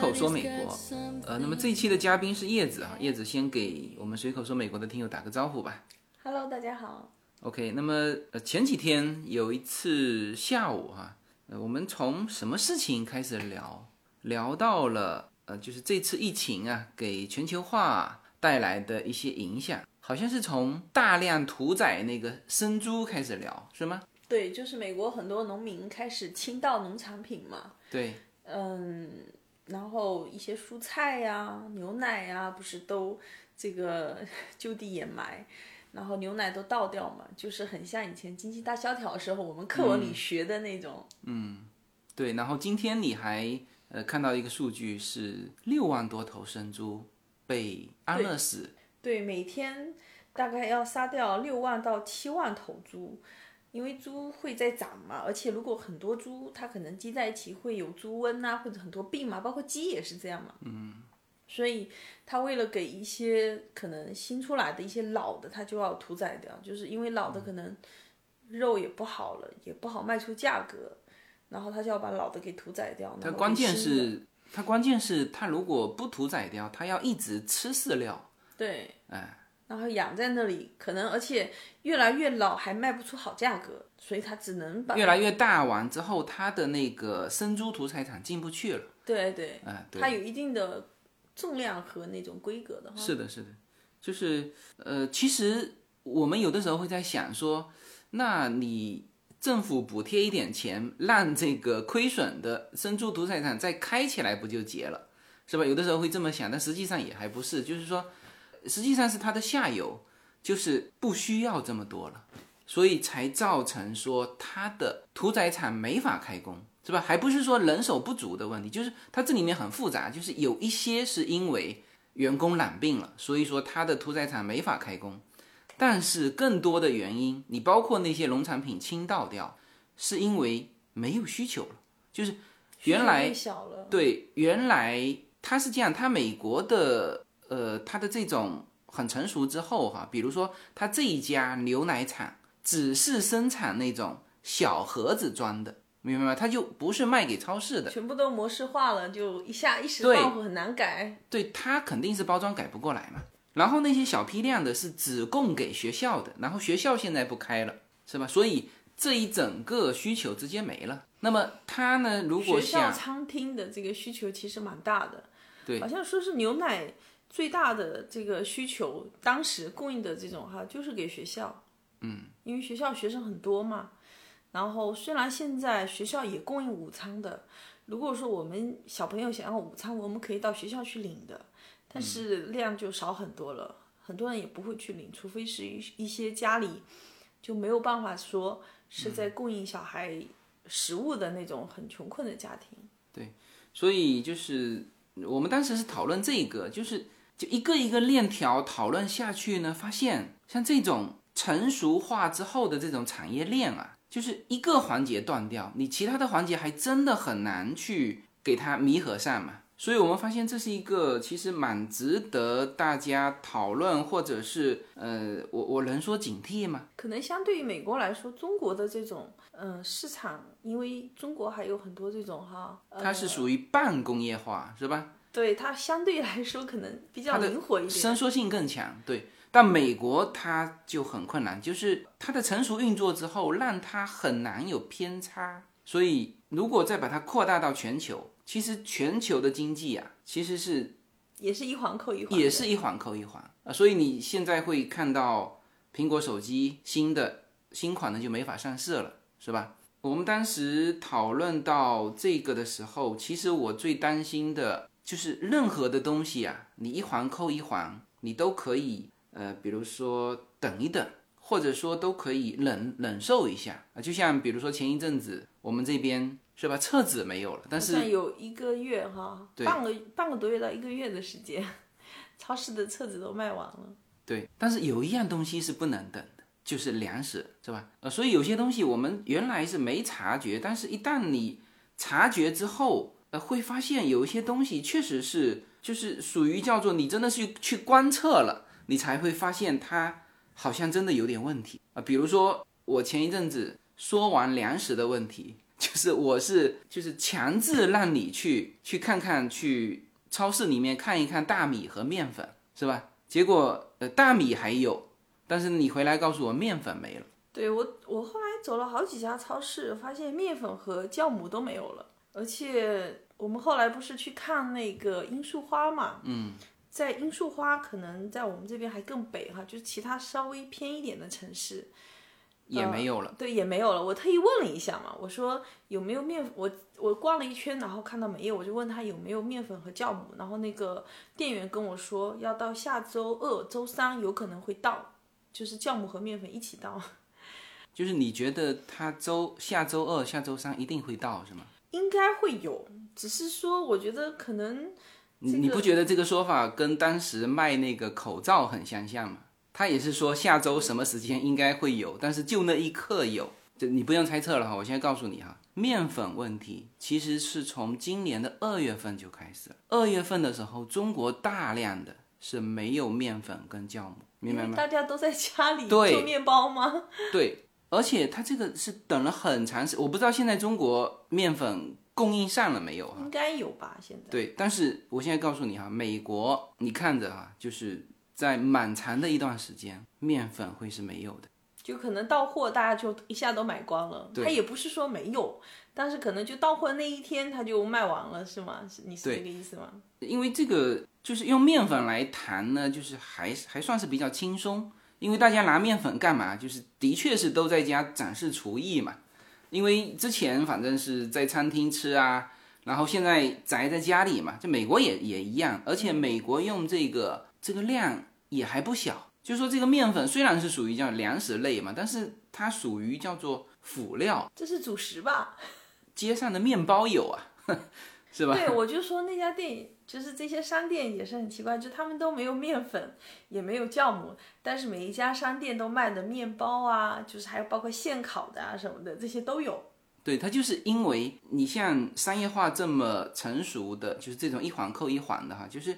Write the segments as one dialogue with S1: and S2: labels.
S1: 随口说美国，呃，那么这一期的嘉宾是叶子啊，叶子先给我们随口说美国的听友打个招呼吧。
S2: Hello，大家好。
S1: OK，那么呃前几天有一次下午哈、呃，我们从什么事情开始聊？聊到了呃，就是这次疫情啊，给全球化带来的一些影响，好像是从大量屠宰那个生猪开始聊，是吗？
S2: 对，就是美国很多农民开始倾倒农产品嘛，
S1: 对，
S2: 嗯，然后一些蔬菜呀、牛奶呀，不是都这个就地掩埋，然后牛奶都倒掉嘛，就是很像以前经济大萧条的时候我们课文里学的那种。
S1: 嗯对，然后今天你还呃看到一个数据是六万多头生猪被安乐死，
S2: 对，每天大概要杀掉六万到七万头猪，因为猪会在长嘛，而且如果很多猪它可能积在一起会有猪瘟啊，或者很多病嘛，包括鸡也是这样嘛。嗯。所以它为了给一些可能新出来的一些老的，它就要屠宰掉，就是因为老的可能肉也不好了，也不好卖出价格，然后他就要把老的给屠宰掉。
S1: 它关键是它关键是它如果不屠宰掉，它要一直吃饲料，
S2: 对，
S1: 哎。
S2: 然后养在那里，可能而且越来越老，还卖不出好价格，所以它只能把
S1: 越来越大完之后，它的那个生猪屠宰场进不去了。
S2: 对对，它有一定的重量和那种规格的哈。
S1: 是的，是的，就是呃，其实我们有的时候会在想说，那你政府补贴一点钱，让这个亏损的生猪屠宰场再开起来，不就结了，是吧？有的时候会这么想，但实际上也还不是，就是说，实际上是它的下游就是不需要这么多了，所以才造成说它的屠宰场没法开工。是吧？还不是说人手不足的问题，就是它这里面很复杂，就是有一些是因为员工染病了，所以说它的屠宰场没法开工。但是更多的原因，你包括那些农产品倾倒掉，是因为没有需求了。就是原来
S2: 太小了，
S1: 对，原来它是这样，它美国的呃，它的这种很成熟之后哈，比如说它这一家牛奶厂只是生产那种小盒子装的。明白吗？它就不是卖给超市的，
S2: 全部都模式化了，就一下一时
S1: 对
S2: 半会很难改。
S1: 对，它肯定是包装改不过来嘛。然后那些小批量的是只供给学校的，然后学校现在不开了，是吧？所以这一整个需求直接没了。那么它呢？如果
S2: 学校餐厅的这个需求其实蛮大的，
S1: 对
S2: 好像说是牛奶最大的这个需求，当时供应的这种哈，就是给学校，嗯，因为学校学生很多嘛。然后虽然现在学校也供应午餐的，如果说我们小朋友想要午餐，我们可以到学校去领的，但是量就少很多了，很多人也不会去领，除非是一一些家里就没有办法说是在供应小孩食物的那种很穷困的家庭。
S1: 对所以就是我们当时是讨论这个，就是就一个一个链条讨论下去呢，发现像这种成熟化之后的这种产业链啊，就是一个环节断掉，你其他的环节还真的很难去给它弥合上嘛。所以我们发现这是一个其实蛮值得大家讨论，或者是呃，我我能说警惕吗？
S2: 可能相对于美国来说，中国的这种嗯、呃市场，因为中国还有很多这种哈，呃、
S1: 它是属于半工业化，是吧？
S2: 对它相对来说可能比较灵活一点。
S1: 伸缩性更强，对。但美国它就很困难，就是它的成熟运作之后，让它很难有偏差。所以如果再把它扩大到全球，其实全球的经济啊，其实是
S2: 也是一环扣一环，
S1: 也是一环扣一环啊。所以你现在会看到苹果手机新的新款的就没法上市了，是吧？我们当时讨论到这个的时候，其实我最担心的就是任何的东西啊，你一环扣一环，你都可以呃，比如说等一等，或者说都可以忍忍受一下啊。就像比如说前一阵子我们这边是吧，厕纸没有了，但是
S2: 有一个月哈，半个半个多月到一个月的时间，超市的册子都卖完了。
S1: 对，但是有一样东西是不能等的，就是粮食，是吧？呃，所以有些东西我们原来是没察觉，但是一旦你察觉之后，呃，会发现有一些东西确实是，就是属于叫做你真的是去观测了，你才会发现它好像真的有点问题啊、比如说我前一阵子说完粮食的问题，就是我是就是强制让你去去看看去超市里面看一看大米和面粉是吧？结果呃大米还有，但是你回来告诉我面粉没了。
S2: 对我，我后来走了好几家超市，发现面粉和酵母都没有了。而且我们后来不是去看那个罂粟花嘛？嗯，在罂粟花可能在我们这边还更北哈，就是其他稍微偏一点的城市。
S1: 也没有了，
S2: 对，也没有了。我特意问了一下嘛，我说有没有面粉？我我逛了一圈，然后看到没有，我就问他有没有面粉和酵母。然后那个店员跟我说，要到下周二、周三有可能会到，就是酵母和面粉一起到。
S1: 就是你觉得他周下周二、下周三一定会到是吗？
S2: 应该会有，只是说我觉得可能。
S1: 你你不觉得这个说法跟当时卖那个口罩很相像吗？他也是说下周什么时间应该会有，但是就那一刻有，就你不用猜测了哈。我现在告诉你哈，面粉问题其实是从今年的二月份就开始了。二月份的时候，中国大量的是没有面粉跟酵母，明白吗？
S2: 大家都在家里做面包吗？
S1: 对，而且它这个是等了很长时，我不知道现在中国面粉供应上了没有哈？
S2: 应该有吧，现在。
S1: 对，但是我现在告诉你哈，美国你看着哈，就是。在蛮长的一段时间，面粉会是没有的，
S2: 就可能到货大家就一下都买光了。它也不是说没有，但是可能就到货那一天它就卖完了，是吗？是你是这个意思吗？
S1: 因为这个就是用面粉来谈呢，就是还还算是比较轻松，因为大家拿面粉干嘛？就是的确是都在家展示厨艺嘛。因为之前反正是在餐厅吃啊，然后现在宅在家里嘛，就美国也也一样，而且美国用这个这个量。也还不小，就说这个面粉虽然是属于叫粮食类嘛，但是它属于叫做辅料，
S2: 这是主食吧？
S1: 街上的面包有啊，是吧？
S2: 对，我就说那家店，就是这些商店也是很奇怪，就他们都没有面粉，也没有酵母，但是每一家商店都卖的面包啊，就是还有包括现烤的啊什么的，这些都有。
S1: 对，它就是因为你像商业化这么成熟的，就是这种一环扣一环的哈，就是。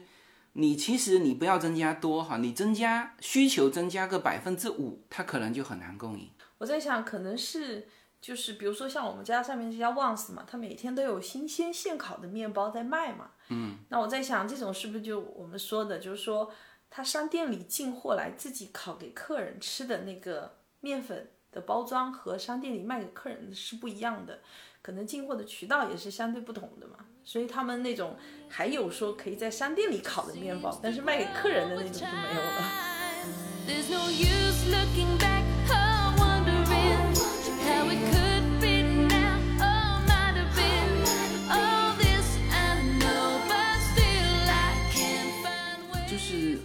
S1: 你其实你不要增加多哈，你增加需求增加个百分之五，它可能就很难供应。
S2: 我在想，可能是就是比如说像我们家上面这家旺斯嘛，它每天都有新鲜现烤的面包在卖嘛。嗯。那我在想，这种是不是就我们说的，就是说他商店里进货来自己烤给客人吃的那个面粉的包装和商店里卖给客人的是不一样的。可能进货的渠道也是相对不同的嘛，所以他们那种还有说可以在商店里烤的面包，但是卖给客人的那种就没有了。
S1: 就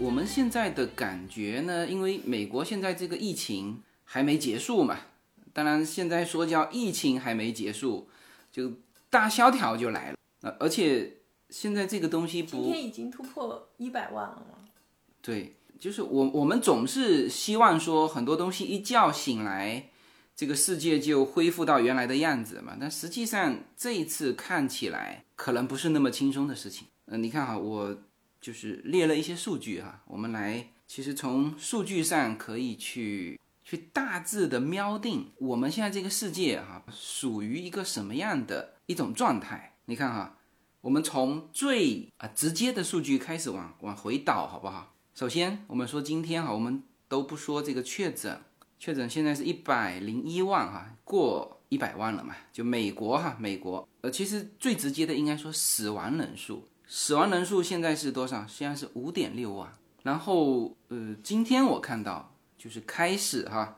S1: 我们现在的感觉呢，因为美国现在这个疫情还没结束嘛。当然，现在说叫疫情还没结束，就大萧条就来了。呃，而且现在这个东西不，今
S2: 天已经突破一百万了吗？
S1: 对，就是我我们总是希望说很多东西一觉醒来，这个世界就恢复到原来的样子嘛。但实际上这一次看起来可能不是那么轻松的事情。嗯，你看哈，我就是列了一些数据哈，我们来其实从数据上可以去。去大致的瞄定我们现在这个世界哈，属于一个什么样的一种状态？你看哈，我们从最啊直接的数据开始往往回倒，好不好？首先我们说今天哈，我们都不说这个确诊，确诊现在是一百零一万哈，过一百万了嘛？就美国哈，美国呃，其实最直接的应该说死亡人数，死亡人数现在是多少？现在是五点六万。然后呃，今天我看到。就是开始哈，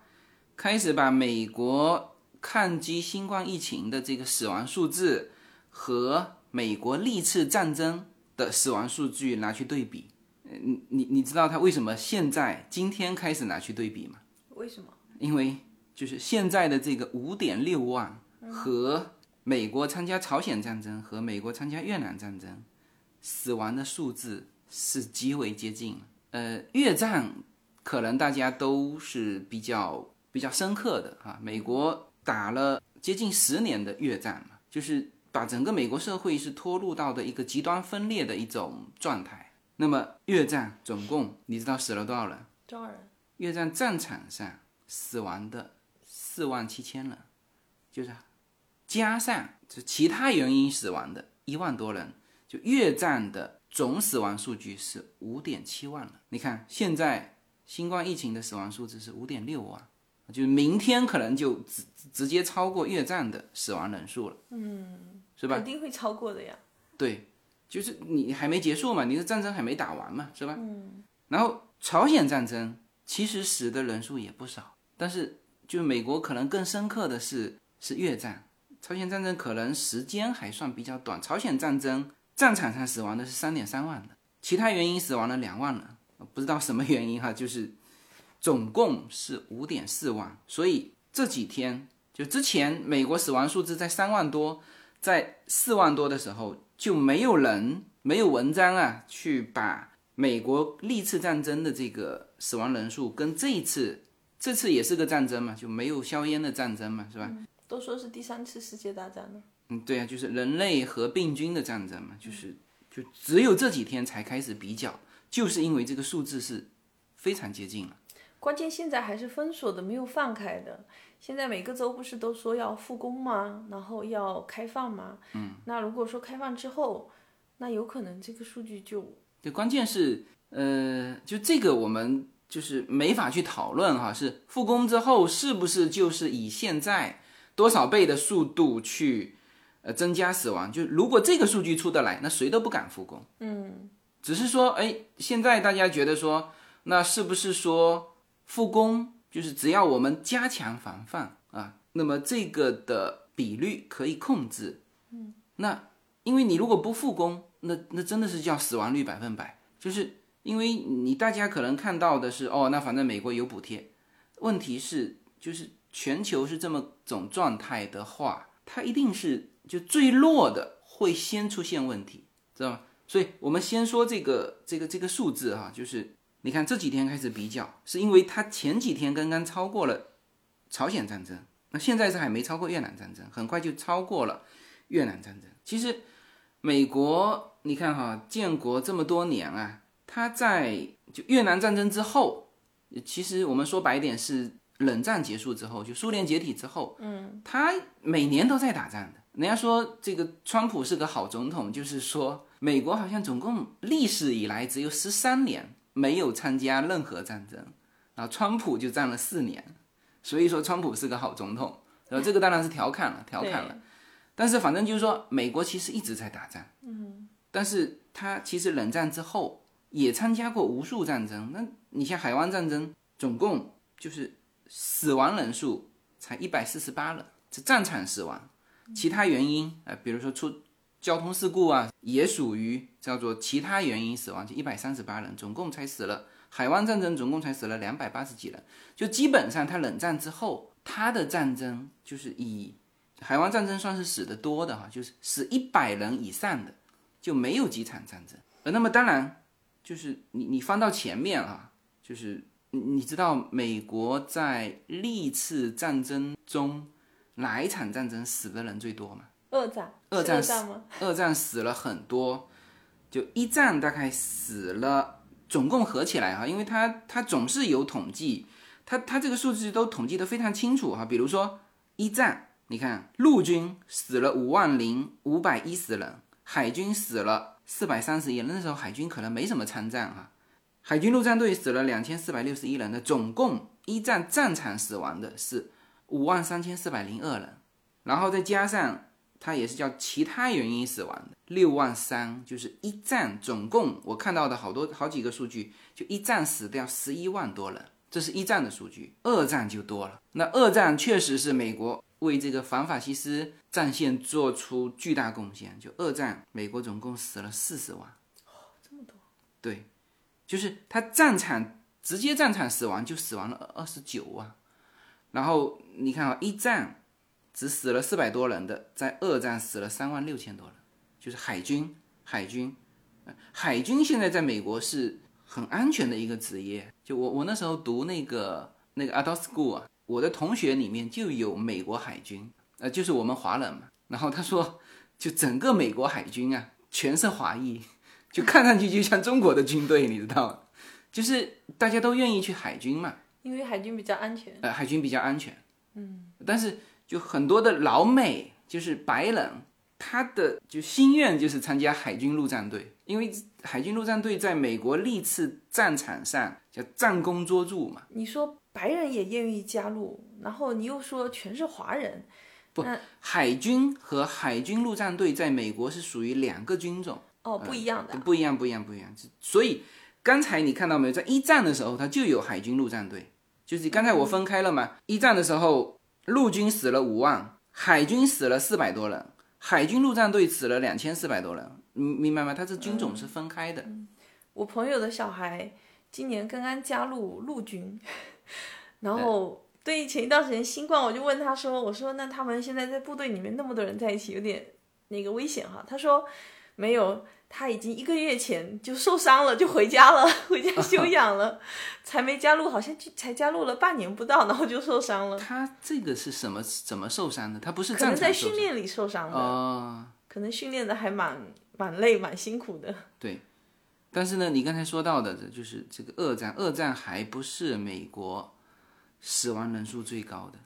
S1: 开始把美国抗击新冠疫情的这个死亡数字和美国历次战争的死亡数据拿去对比。你你你知道他为什么现在今天开始拿去对比吗？
S2: 为什么？
S1: 因为就是现在的这个五点六万和美国参加朝鲜战争和美国参加越南战争死亡的数字是极为接近。呃，越战。可能大家都是比较比较深刻的啊，美国打了接近十年的越战嘛，就是把整个美国社会是拖入到的一个极端分裂的一种状态。那么越战总共你知道死了多少人？
S2: 多少人？
S1: 越战战场上死亡的四万七千人，就是加上就其他原因死亡的一万多人，就越战的总死亡数据是五点七万了。你看现在新冠疫情的死亡数字是五点六万，就是明天可能就直直接超过越战的死亡人数了。嗯，是吧？
S2: 肯定会超过的呀。
S1: 对，就是你还没结束嘛，你的战争还没打完嘛，是吧？嗯。然后朝鲜战争其实死的人数也不少，但是就美国可能更深刻的是是越战。朝鲜战争可能时间还算比较短，朝鲜战争战场上死亡的是三点三万的，其他原因死亡了两万人，不知道什么原因哈，就是总共是五点四万。所以这几天就之前美国死亡数字在三万多，在四万多的时候，就没有人没有文章啊去把美国历次战争的这个死亡人数跟这一次，这次也是个战争嘛，就没有硝烟的战争嘛，是吧？
S2: 都说是第三次世界大战了。
S1: 嗯，对啊，就是人类和病菌的战争嘛，就是就只有这几天才开始比较，就是因为这个数字是非常接近了。
S2: 关键现在还是封锁的，没有放开的。现在每个州不是都说要复工吗？然后要开放吗？嗯，那如果说开放之后，那有可能这个数据就……
S1: 对，关键是呃，就这个我们就是没法去讨论哈，是复工之后是不是就是以现在。多少倍的速度去，呃，增加死亡？就如果这个数据出得来，那谁都不敢复工。
S2: 嗯，
S1: 只是说，哎，现在大家觉得说，那是不是说复工就是只要我们加强防范啊，那么这个的比率可以控制？嗯，那因为你如果不复工，那那真的是叫死亡率百分百，就是因为你大家可能看到的是，哦，那反正美国有补贴，问题是就是。全球是这么种状态的话，它一定是就最弱的会先出现问题，知道吗？所以我们先说这个这个这个数字哈，就是你看这几天开始比较，是因为它前几天刚刚超过了朝鲜战争，那现在是还没超过越南战争，很快就超过了越南战争。其实美国你看哈，建国这么多年啊，它在就越南战争之后，其实我们说白点是。冷战结束之后，就苏联解体之后，嗯，它每年都在打仗的。人家说这个川普是个好总统，就是说美国好像总共历史以来只有十三年没有参加任何战争，然后川普就占了四年，所以说川普是个好总统。然后这个当然是调侃了，调侃了。但是反正就是说，美国其实一直在打仗，嗯，但是他其实冷战之后也参加过无数战争。那你像海湾战争，总共就是。死亡人数才一百四十八人，是战场死亡，其他原因啊，比如说出交通事故啊，也属于叫做其他原因死亡，就一百三十八人，总共才死了。海湾战争总共才死了两百八十几人，就基本上他冷战之后，他的战争就是以海湾战争算是死的多的哈，就是死一百人以上的就没有几场战争。呃，那么当然就是你你翻到前面啊，就是。你知道美国在历次战争中哪一场战争死的人最多吗？
S2: 二战。
S1: 二战
S2: 死吗？
S1: 二战死了很多，就一战大概死了，总共合起来哈，因为他他总是有统计，他他这个数字都统计的非常清楚哈。比如说一战，你看陆军死了五万零五百一十人，海军死了四百三十一人，那时候海军可能没什么参战哈。海军陆战队死了两千四百六十一人的，总共一战战场死亡的是五万三千四百零二人，然后再加上他也是叫其他原因死亡的六万三，就是一战总共我看到的好多好几个数据，就一战死掉十一万多人，这是一战的数据。二战就多了，那二战确实是美国为这个反法西斯战线做出巨大贡献，就二战美国总共死了四十万，
S2: 哦，这么多，
S1: 对。就是他战场直接战场死亡就死亡了二十九万，然后你看啊，一战只死了四百多人的，在二战死了三万六千多人，就是海军，海军，海军现在在美国是很安全的一个职业。就我我那时候读那个那个 adult school 啊，我的同学里面就有美国海军，呃，就是我们华人嘛。然后他说，就整个美国海军啊，全是华裔。就看上去就像中国的军队，你知道吗？就是大家都愿意去海军嘛，
S2: 因为海军比较安全。
S1: 呃，海军比较安全，
S2: 嗯。
S1: 但是就很多的老美就是白人，他的就心愿就是参加海军陆战队，因为海军陆战队在美国历次战场上叫战功卓著嘛。
S2: 你说白人也愿意加入，然后你又说全是华人，
S1: 不，海军和海军陆战队在美国是属于两个军种。
S2: 哦，不一样的，
S1: 不一样，不一样，不一样。所以刚才你看到没有，在一战的时候，它就有海军陆战队，就是刚才我分开了嘛。一战的时候，陆军死了五万，海军死了四百多人，海军陆战队死了两千四百多人，明明白吗？它这军种是分开的。
S2: 我朋友的小孩今年刚刚加入陆军，然后对前一段时间新冠，我就问他说：“我说那他们现在在部队里面那么多人在一起，有点那个危险哈？”他说。没有，他已经一个月前就受伤了，就回家了，回家休养了，才没加入，好像就才加入了半年不到，然后就受伤了。
S1: 他这个是什么？怎么受伤的？他不是
S2: 可能在训练里受伤的
S1: 哦，
S2: 可能训练的还蛮蛮累、蛮辛苦的。
S1: 对，但是呢，你刚才说到的，就是这个二战，二战还不是美国死亡人数最高的，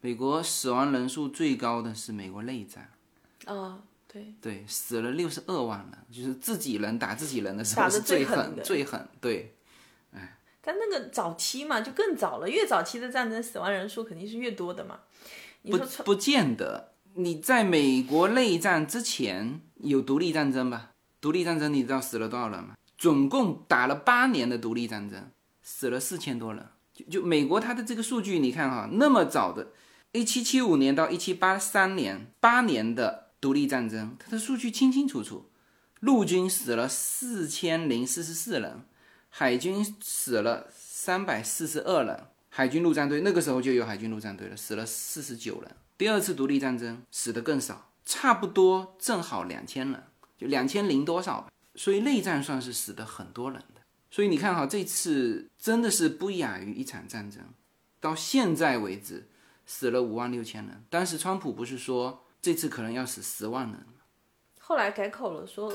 S1: 美国死亡人数最高的是美国内战。
S2: 啊。对
S1: 对，死了六十二万人，就是自己人打自己人的时候是最
S2: 狠
S1: 最狠。对，
S2: 哎，但那个早期嘛，就更早了。越早期的战争，死亡人数肯定是越多的嘛。
S1: 不不见得，你在美国内战之前有独立战争吧？独立战争你知道死了多少人吗？总共打了八年的独立战争，死了四千多人。就就美国它的这个数据，你看哈，那么早的，一七七五年到一七八三年，八年的。独立战争，它的数据清清楚楚，陆军死了四千零四十四人，海军死了三百四十二人，海军陆战队那个时候就有海军陆战队了，死了四十九人。第二次独立战争死的更少，差不多正好两千人，就两千零多少。所以内战算是死的很多人的。所以你看哈，这次真的是不亚于一场战争。到现在为止，死了五万六千人。当时川普不是说？这次可能要死十万人，
S2: 后来改口了，说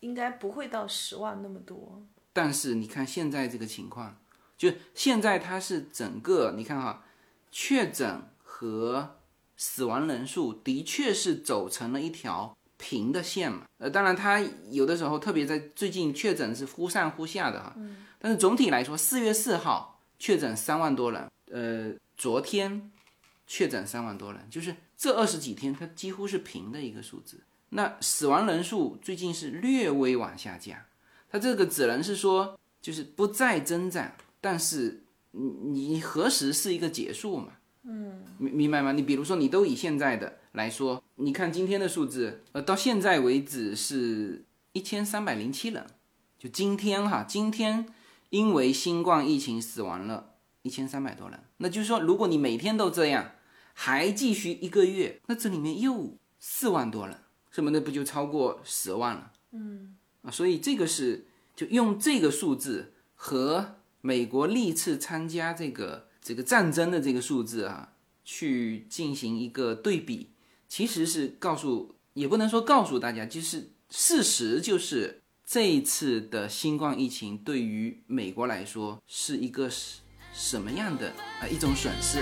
S2: 应该不会到十万那么多。
S1: 但是你看现在这个情况，就现在它是整个你看哈，确诊和死亡人数的确是走成了一条平的线嘛。呃，当然它有的时候，特别在最近确诊是忽上忽下的哈。嗯。但是总体来说，四月四号确诊三万多人，呃，昨天确诊三万多人，就是。这二十几天，它几乎是平的一个数字。那死亡人数最近是略微往下降，它这个只能是说，就是不再增长。但是你你何时是一个结束嘛？嗯，明明白吗？你比如说，你都以现在的来说，你看今天的数字，呃，到现在为止是一千三百零七人。就今天哈，今天因为新冠疫情死亡了一千三百多人。那就是说，如果你每天都这样。还继续一个月，那这里面又四万多人，什么的不就超过十万了？嗯啊，所以这个是就用这个数字和美国历次参加这个这个战争的这个数字啊，去进行一个对比，其实是告诉，也不能说告诉大家，就是事实就是这一次的新冠疫情对于美国来说是一个什什么样的啊一种损失。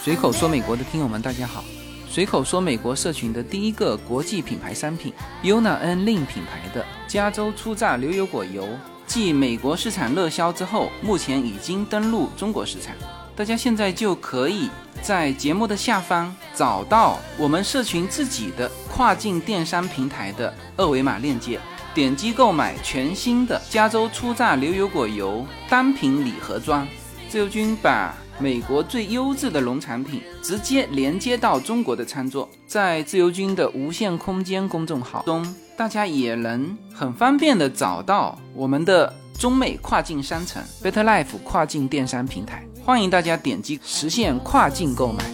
S1: 随口说美国的听友们，大家好！随口说美国社群的第一个国际品牌商品，Yuna N Lin 品牌的加州初榨牛油果油，继美国市场热销之后，目前已经登陆中国市场。大家现在就可以在节目的下方找到我们社群自己的跨境电商平台的二维码链接，点击购买全新的加州初榨牛油果油单品礼盒装。自由军把。美国最优质的农产品直接连接到中国的餐桌，在自由军的无限空间公众号中，大家也能很方便的找到我们的中美跨境商城 Better Life 跨境电商平台，欢迎大家点击实现跨境购买。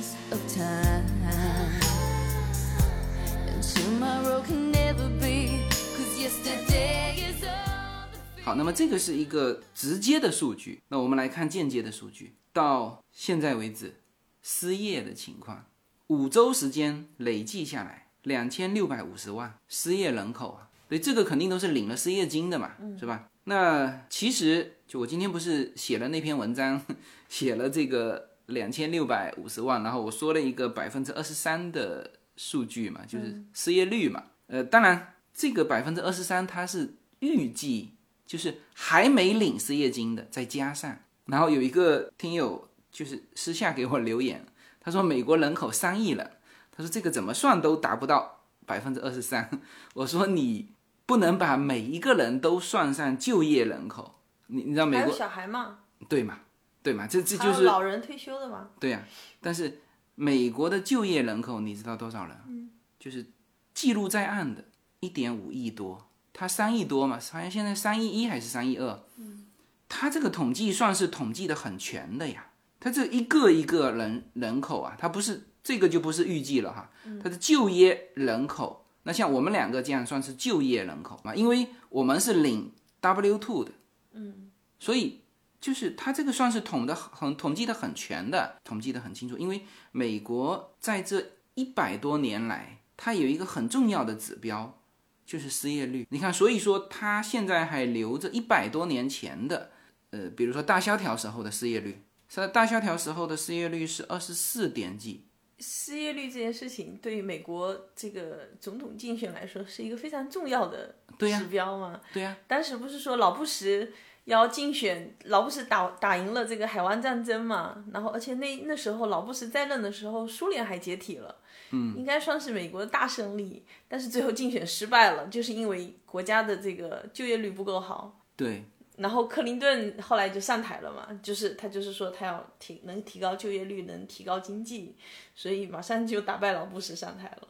S1: 好，那么这个是一个直接的数据，那我们来看间接的数据。到现在为止，失业的情况，五周时间累计下来两千六百五十万失业人口啊，所以这个肯定都是领了失业金的嘛，是吧？那其实就我今天不是写了那篇文章，写了这个两千六百五十万，然后我说了一个百分之二十三的数据嘛，就是失业率嘛。呃，当然这个百分之二十三它是预计，就是还没领失业金的再加上。然后有一个听友就是私下给我留言，他说美国人口三亿了，他说这个怎么算都达不到百分之二十三。我说你不能把每一个人都算上就业人口，你你知道美国
S2: 还有小孩嘛，
S1: 对嘛？对嘛？这这就是
S2: 老人退休的嘛，
S1: 对呀、但是美国的就业人口你知道多少人？嗯，就是记录在案的一点五亿多，他三亿多嘛，好像现在三亿一还是三亿二？嗯，它这个统计算是统计的很全的呀，他这一个一个人人口啊，他不是这个就不是预计了哈，他的就业人口，那像我们两个这样算是就业人口嘛，因为我们是领 W two 的，嗯，所以。就是他这个算是统的很统计的很全的，统计的很清楚。因为美国在这一百多年来，它有一个很重要的指标，就是失业率。你看，所以说他现在还留着一百多年前的，呃，比如说大萧条时候的失业率，是大萧条时候的失业率是二十四点几。
S2: 失业率这件事情对于美国这个总统竞选来说是一个非常重要的指标嘛。
S1: 对呀、
S2: 当时不是说老布什要竞选，老布什打打赢了这个海湾战争嘛，然后而且那那时候老布什在任的时候，苏联还解体了，嗯，应该算是美国的大胜利，但是最后竞选失败了，就是因为国家的这个就业率不够好。
S1: 对，
S2: 然后克林顿后来就上台了嘛，就是他就是说他要提能提高就业率，能提高经济，所以马上就打败老布什上台了。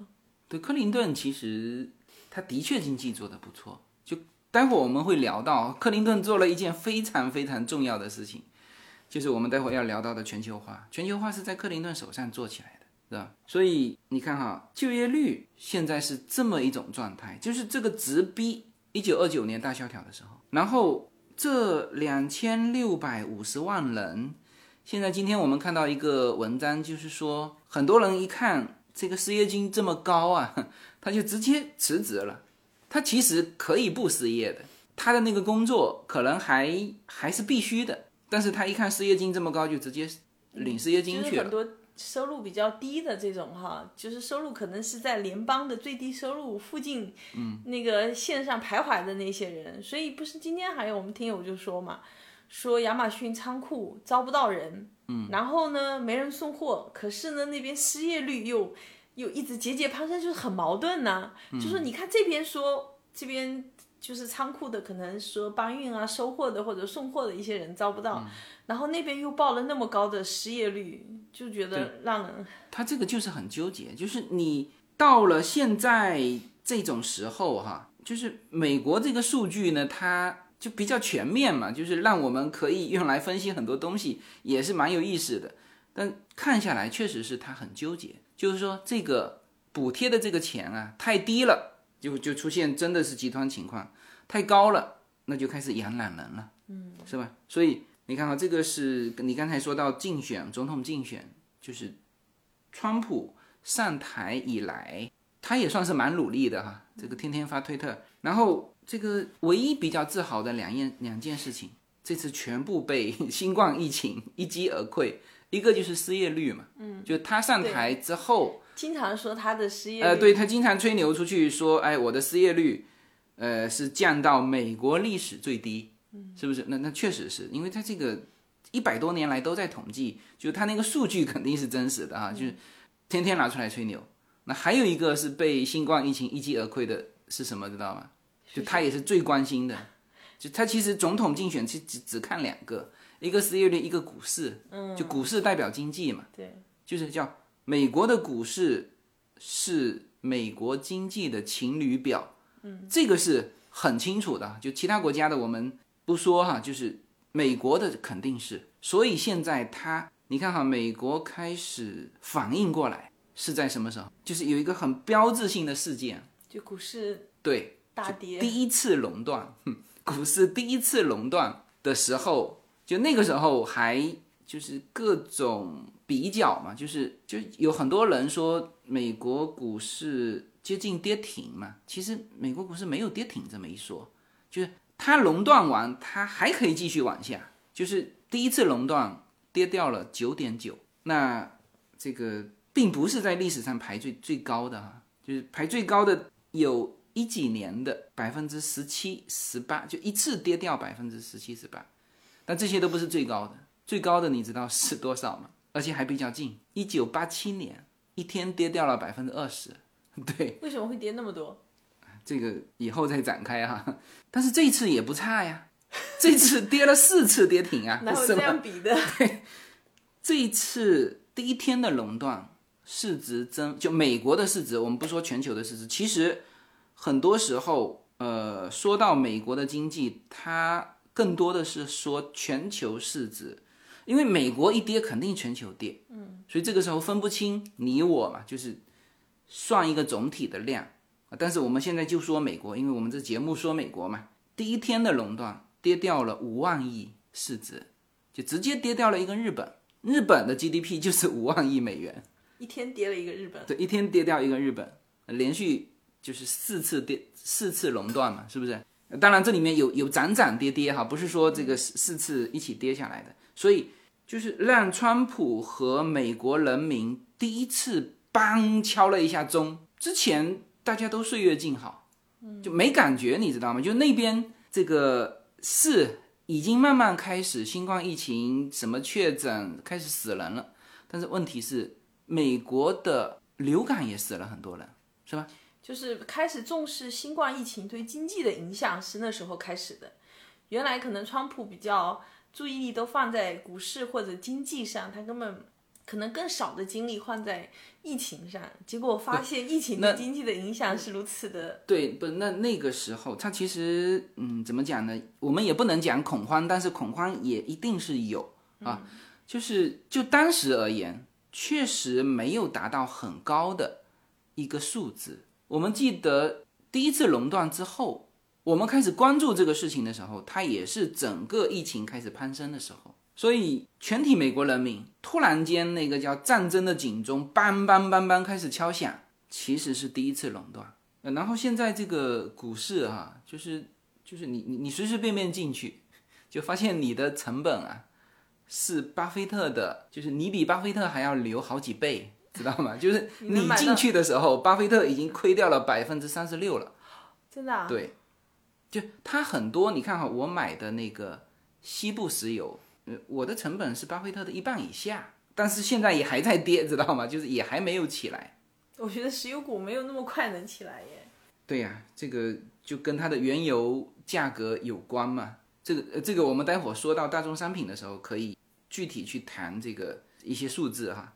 S1: 对，克林顿其实他的确经济做得不错。就待会儿我们会聊到，克林顿做了一件非常非常重要的事情，就是我们待会儿要聊到的全球化。全球化是在克林顿手上做起来的，是吧？所以你看哈，就业率现在是这么一种状态，就是这个直逼一九二九年大萧条的时候，然后这两千六百五十万人。现在今天我们看到一个文章，就是说很多人一看这个失业金这么高啊，他就直接辞职了。他其实可以不失业的，他的那个工作可能还还是必须的，但是他一看失业金这么高，就直接领失业金去了。
S2: 很多收入比较低的这种哈，就是收入可能是在联邦的最低收入附近，嗯，那个线上徘徊的那些人，所以不是今天还有我们听友就说嘛，说亚马逊仓库招不到人，嗯，然后呢没人送货，可是呢那边失业率又又一直节节攀升，就是很矛盾呐、就说你看这边说这边。就是仓库的，可能说搬运啊、收货的或者送货的一些人招不到，然后那边又报了那么高的失业率，就觉得让人
S1: 他这个就是很纠结，就是你到了现在这种时候哈，就是美国这个数据呢，它就比较全面嘛，就是让我们可以用来分析很多东西，也是蛮有意思的。但看下来，确实是他很纠结，就是说这个补贴的这个钱啊太低了，就就出现真的是极端情况；太高了，那就开始养懒人了，嗯，是吧？所以你看啊，这个是你刚才说到竞选总统竞选，就是川普上台以来，他也算是蛮努力的哈，这个天天发推特，然后这个唯一比较自豪的两件两件事情，这次全部被新冠疫情一击而溃，一个就是失业率嘛，嗯，就他上台之后，
S2: 经常说他的失业率，
S1: 呃，对他经常吹牛出去说，哎，我的失业率，呃，是降到美国历史最低，是不是？那那确实是因为他这个一百多年来都在统计，就是他那个数据肯定是真实的啊，就是天天拿出来吹牛。那还有一个是被新冠疫情一击而溃的是什么？知道吗？就他也是最关心的，就他其实总统竞选其实只只看两个，一个失业率，一个股市，嗯，就股市代表经济嘛，
S2: 对，
S1: 就是叫美国的股市是美国经济的情侣表，嗯，这个是很清楚的，就其他国家的我们不说哈，就是美国的肯定是，所以现在它，你看哈，美国开始反应过来是在什么时候？就是有一个很标志性的事件，
S2: 就股市
S1: 对，
S2: 大跌，
S1: 第一次垄断，哼股市第一次垄断的时候，就那个时候还就是各种比较嘛，就是就有很多人说美国股市接近跌停嘛，其实美国股市没有跌停这么一说，就是它垄断完，它还可以继续往下，就是第一次垄断跌掉了九点九，那这个并不是在历史上排最最高的哈，就是排最高的有一几年的百分之十七、十八，就一次跌掉百分之十七、十八，但这些都不是最高的，最高的你知道是多少吗？而且还比较近，一九八七年一天跌掉了百分之二十，对，
S2: 为什么会跌那么多？
S1: 这个以后再展开哈。但是这次也不差呀，这次跌了四次跌停啊，
S2: 哪有这样比的？
S1: 对这一次第一天的垄断市值增，就美国的市值，我们不说全球的市值，其实很多时候，呃，说到美国的经济，它更多的是说全球市值，因为美国一跌，肯定全球跌，嗯，所以这个时候分不清你我嘛，就是算一个总体的量。但是我们现在就说美国，因为我们这节目说美国嘛，第一天的垄断跌掉了五万亿市值，就直接跌掉了一个日本。日本的 GDP 就是五万亿美元，
S2: 一天跌了一个日本，
S1: 对，一天跌掉一个日本，连续就是四次跌，四次垄断嘛，是不是？当然这里面有有涨涨跌跌哈，不是说这个四四次一起跌下来的，所以就是让川普和美国人民第一次邦敲了一下钟，之前大家都岁月静好，就没感觉，你知道吗？就那边这个是。已经慢慢开始新冠疫情什么确诊开始死人了，但是问题是美国的流感也死了很多人，是吧？
S2: 就是开始重视新冠疫情对经济的影响是那时候开始的。原来可能川普比较注意力都放在股市或者经济上，他根本。可能更少的精力放在疫情上，结果发现疫情对经济的影响是如此的。
S1: 对，不，那那个时候他其实，嗯，怎么讲呢？我们也不能讲恐慌，但是恐慌也一定是有啊。就是就当时而言，确实没有达到很高的一个数字。我们记得第一次垄断之后，我们开始关注这个事情的时候，它也是整个疫情开始攀升的时候。所以，全体美国人民突然间那个叫战争的警钟，梆梆梆梆开始敲响，其实是第一次垄断。然后现在这个股市啊，就是就是你你你随随便便进去，就发现你的成本啊，是巴菲特的，就是你比巴菲特还要留好几倍，知道吗？就是你进去的时候，巴菲特已经亏掉了百分之三十六了，
S2: 真的？
S1: 对，就他很多，你看哈，我买的那个西部石油。呃，我的成本是巴菲特的一半以下，但是现在也还在跌，知道吗？就是也还没有起来。
S2: 我觉得石油股没有那么快能起来耶。
S1: 对呀，这个就跟它的原油价格有关嘛。这个呃，这个我们待会儿说到大宗商品的时候，可以具体去谈这个一些数字哈。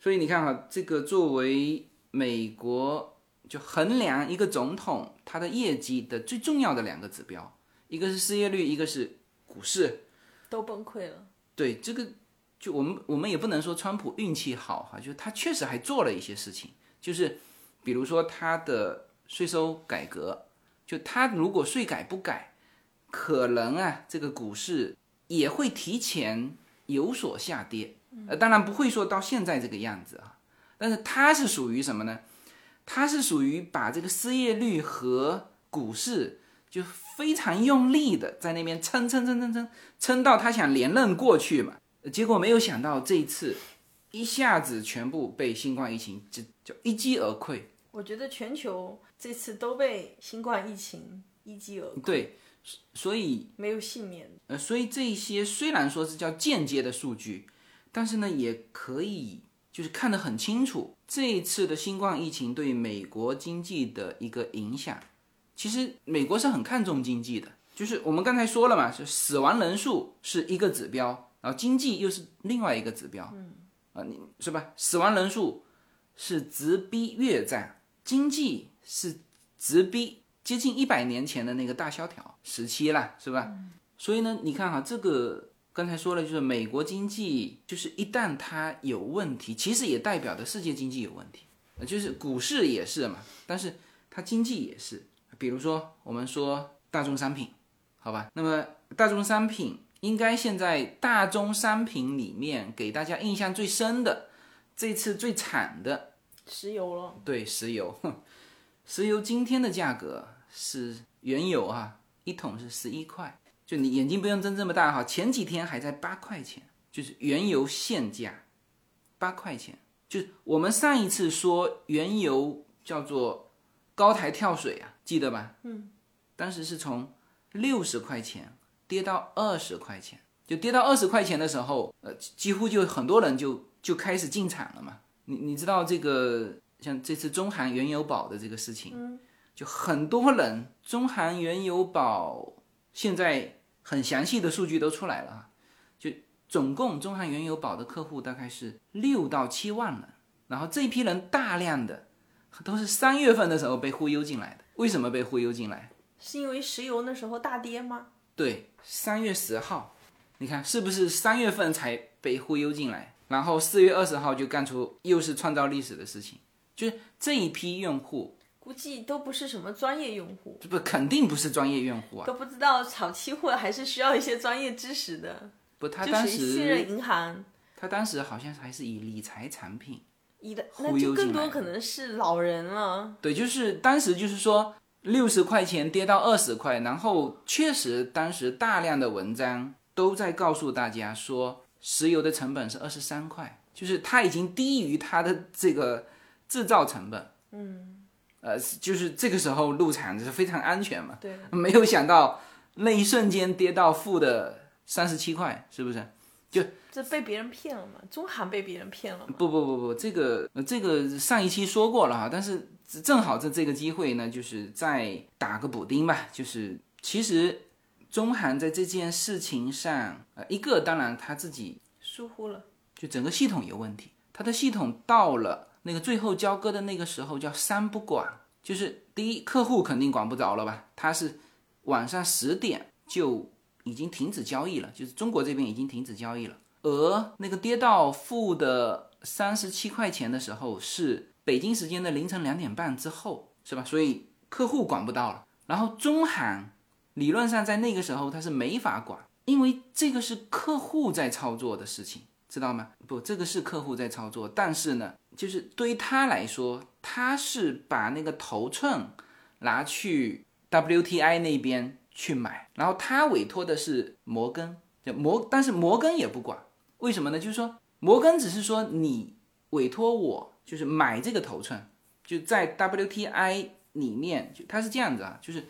S1: 所以你看哈，这个作为美国就衡量一个总统他的业绩的最重要的两个指标，一个是失业率，一个是股市。
S2: 都崩溃了。
S1: 对这个，就我们我们也不能说川普运气好哈，就是他确实还做了一些事情，就是比如说他的税收改革，就他如果税改不改，可能啊这个股市也会提前有所下跌，呃当然不会说到现在这个样子啊，但是他是属于什么呢？他是属于把这个失业率和股市。就非常用力的在那边撑撑撑撑撑，撑到他想连任过去嘛，结果没有想到这一次一下子全部被新冠疫情就就一击而溃。
S2: 我觉得全球这次都被新冠疫情一击而溃。
S1: 对，所以
S2: 没有幸免。
S1: 呃，所以这些虽然说是叫间接的数据，但是呢，也可以就是看得很清楚这一次的新冠疫情对美国经济的一个影响。其实美国是很看重经济的，就是我们刚才说了嘛，是死亡人数是一个指标，然后经济又是另外一个指标，嗯，啊，你是吧？死亡人数是直逼越战，经济是直逼接近一百年前的那个大萧条时期了，是吧？所以呢，你看哈，这个刚才说了，就是美国经济就是一旦它有问题，其实也代表着世界经济有问题，就是股市也是嘛，但是它经济也是。比如说，我们说大宗商品，好吧？那么大宗商品应该现在大宗商品里面给大家印象最深的，这次最惨的
S2: 石油了。
S1: 对，石油，石油今天的价格是原油啊，一桶是十一块，就你眼睛不用睁这么大哈，前几天还在八块钱，就是原油现价八块钱。就是我们上一次说原油叫做高台跳水啊，记得吧？嗯，当时是从六十块钱跌到二十块钱，就跌到二十块钱的时候，呃，几乎就很多人就就开始进场了嘛。你你知道这个像这次中韩原油宝的这个事情，就很多人中韩原油宝现在很详细的数据都出来了啊。总共中韩原油宝的客户大概是六到七万人，然后这一批人大量的都是三月份的时候被忽悠进来的。为什么被忽悠进来？
S2: 是因为石油那时候大跌吗？
S1: 对，三月十号，你看是不是三月份才被忽悠进来？然后四月二十号就干出又是创造历史的事情，就是这一批用户
S2: 估计都不是什么专业用户，
S1: 这不肯定不是专业用户啊，
S2: 都不知道炒期货还是需要一些专业知识的。
S1: 不，他当时
S2: 信任银行，
S1: 他当时好像还是以理财产品，
S2: 以的那就更多可能是老人了。
S1: 对，就是当时就是说六十块钱跌到二十块，然后确实当时大量的文章都在告诉大家说，石油的成本是二十三块，就是它已经低于它的这个制造成本。
S2: 嗯，
S1: 呃，就是这个时候入场是非常安全嘛。
S2: 对，
S1: 没有想到那一瞬间跌到负的。三十七块是不是？就
S2: 这被别人骗了嘛？中韩被别人骗了吗？
S1: 不不不不，这个这个上一期说过了哈，但是正好在这个机会呢，就是再打个补丁吧。就是其实中韩在这件事情上，呃，一个当然他自己
S2: 疏忽了，
S1: 就整个系统有问题。他的系统到了那个最后交割的那个时候叫三不管，就是第一客户肯定管不着了吧？他是晚上十点就。已经停止交易了，就是中国这边已经停止交易了。而那个跌到负的三十七块钱的时候，是北京时间的凌晨两点半之后，是吧？所以客户管不到了。然后中韩理论上在那个时候他是没法管，因为这个是客户在操作的事情，知道吗？不，这个是客户在操作，但是呢，就是对于他来说，他是把那个头寸拿去 WTI 那边。去买，然后他委托的是摩根，就摩，但是摩根也不管，为什么呢？就是说摩根只是说你委托我，就是买这个头寸，就在 WTI 里面，就它是这样子啊，就是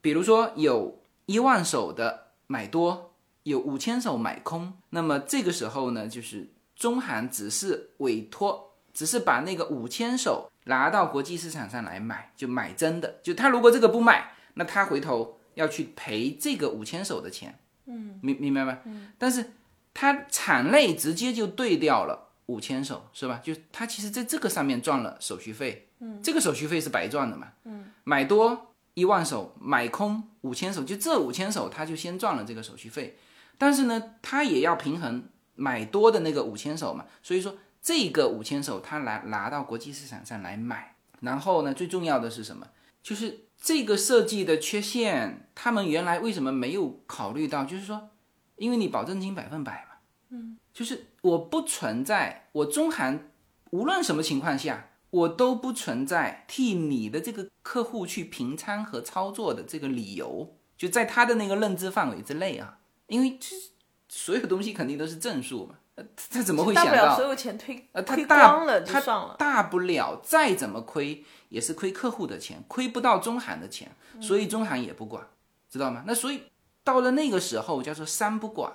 S1: 比如说有一万手的买多，有五千手买空，那么这个时候呢，就是中韩只是委托，只是把那个五千手拿到国际市场上来买，就买真的，就他如果这个不买，那他回头。要去赔这个五千手的钱，
S2: 嗯，
S1: 明明白吗？嗯，但是他场内直接就对掉了五千手，是吧？就他其实在这个上面赚了手续费，
S2: 嗯，
S1: 这个手续费是白赚的嘛，
S2: 嗯，
S1: 买多一万手，买空五千手，就这五千手他就先赚了这个手续费，但是呢，他也要平衡买多的那个五千手嘛，所以说这个五千手他拿拿到国际市场上来买，然后呢，最重要的是什么？就是。这个设计的缺陷，他们原来为什么没有考虑到？就是说，因为你保证金百分百嘛，
S2: 嗯，
S1: 就是我不存在，我中韩无论什么情况下，我都不存在替你的这个客户去平仓和操作的这个理由，就在他的那个认知范围之内啊，因为这所有东西肯定都是正数嘛。他怎么会想到？
S2: 所有钱推
S1: 呃，他
S2: 大了
S1: 他
S2: 算了，
S1: 大不了再怎么亏也是亏客户的钱，亏不到中行的钱，所以中行也不管，知道吗？那所以到了那个时候叫做三不管，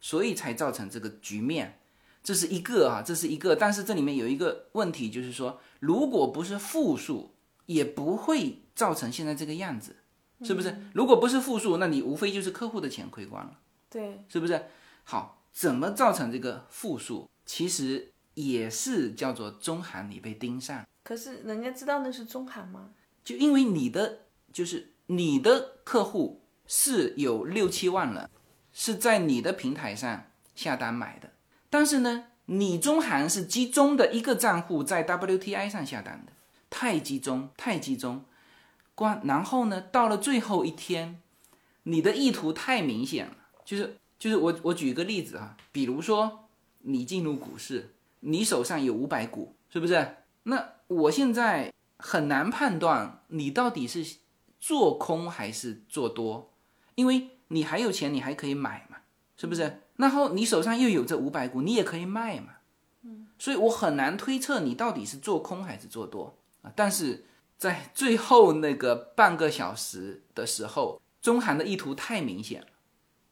S1: 所以才造成这个局面。这是一个啊，这是一个，但是这里面有一个问题，就是说，如果不是负数，也不会造成现在这个样子，是不是？如果不是负数，那你无非就是客户的钱亏光了，
S2: 对，
S1: 是不是？好。怎么造成这个负数？其实也是叫做中行你被盯上。
S2: 可是人家知道那是中韩吗？
S1: 就因为你的就是你的客户是有六七万人，是在你的平台上下单买的。但是呢，你中韩是集中的一个账户在 WTI 上下单的，太集中，太集中。关然后呢，到了最后一天，你的意图太明显了，就是。就是我我举一个例子啊，比如说你进入股市，你手上有五百股，是不是？那我现在很难判断你到底是做空还是做多，因为你还有钱，你还可以买嘛，是不是？然后你手上又有这五百股，你也可以卖嘛，嗯，所以我很难推测你到底是做空还是做多啊。但是在最后那个半个小时的时候，中韩的意图太明显了，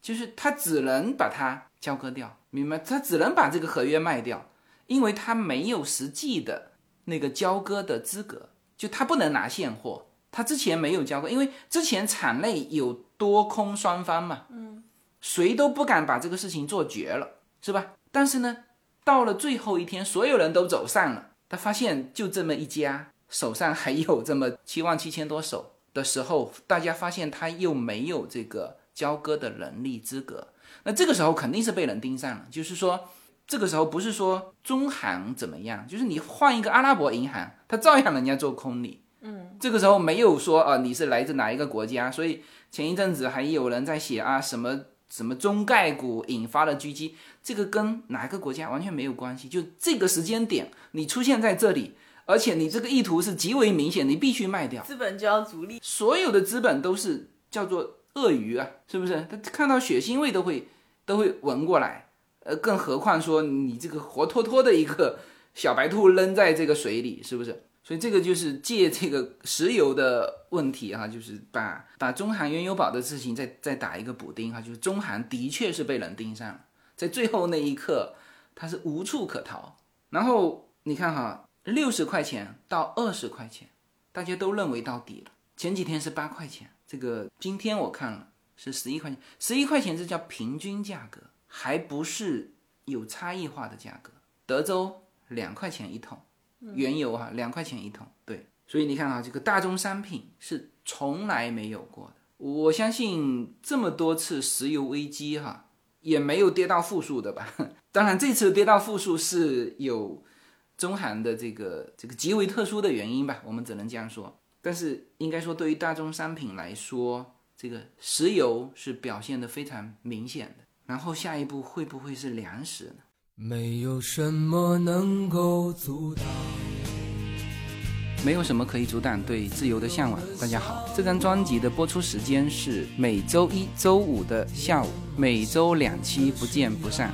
S1: 就是他只能把它交割掉，明白？他只能把这个合约卖掉，因为他没有实际的那个交割的资格，就他不能拿现货。他之前没有交割，因为之前场内有多空双方嘛，嗯，谁都不敢把这个事情做绝了，是吧？但是呢，到了最后一天，所有人都走散了，他发现就这么一家手上还有这么七万七千多手的时候，大家发现他又没有这个交割的能力资格，那这个时候肯定是被人盯上了。就是说，这个时候不是说中行怎么样，就是你换一个阿拉伯银行，它照样人家做空你。嗯，这个时候没有说啊，你是来自哪一个国家？所以前一阵子还有人在写啊，什么什么中概股引发了狙击，这个跟哪个国家完全没有关系。就这个时间点，你出现在这里，而且你这个意图是极为明显，你必须卖掉。
S2: 资本就要逐利，
S1: 所有的资本都是叫做鳄鱼啊，是不是？他看到血腥味都会都会闻过来，呃，更何况说你这个活脱脱的一个小白兔扔在这个水里，是不是？所以这个就是借这个石油的问题哈，就是把把中韩原油宝的事情再再打一个补丁哈，就是中韩的确是被人盯上了，在最后那一刻它是无处可逃。然后你看哈，六十块钱到二十块钱，大家都认为到底了。前几天是八块钱，这个今天我看了是十一块钱，十一块钱这叫平均价格，还不是有差异化的价格。德州两块钱一桶。原油哈，两块钱一桶，对，所以你看啊，这个大宗商品是从来没有过的。我相信这么多次石油危机哈，也没有跌到负数的吧？当然，这次跌到负数是有中韩的这个这个极为特殊的原因吧，我们只能这样说。但是应该说，对于大宗商品来说，这个石油是表现的非常明显的。然后下一步会不会是粮食呢？没有什么能够阻挡，没有什么可以阻挡对自由的向往。大家好，这张专辑的播出时间是每周一周五的下午，每周两期，不见不散。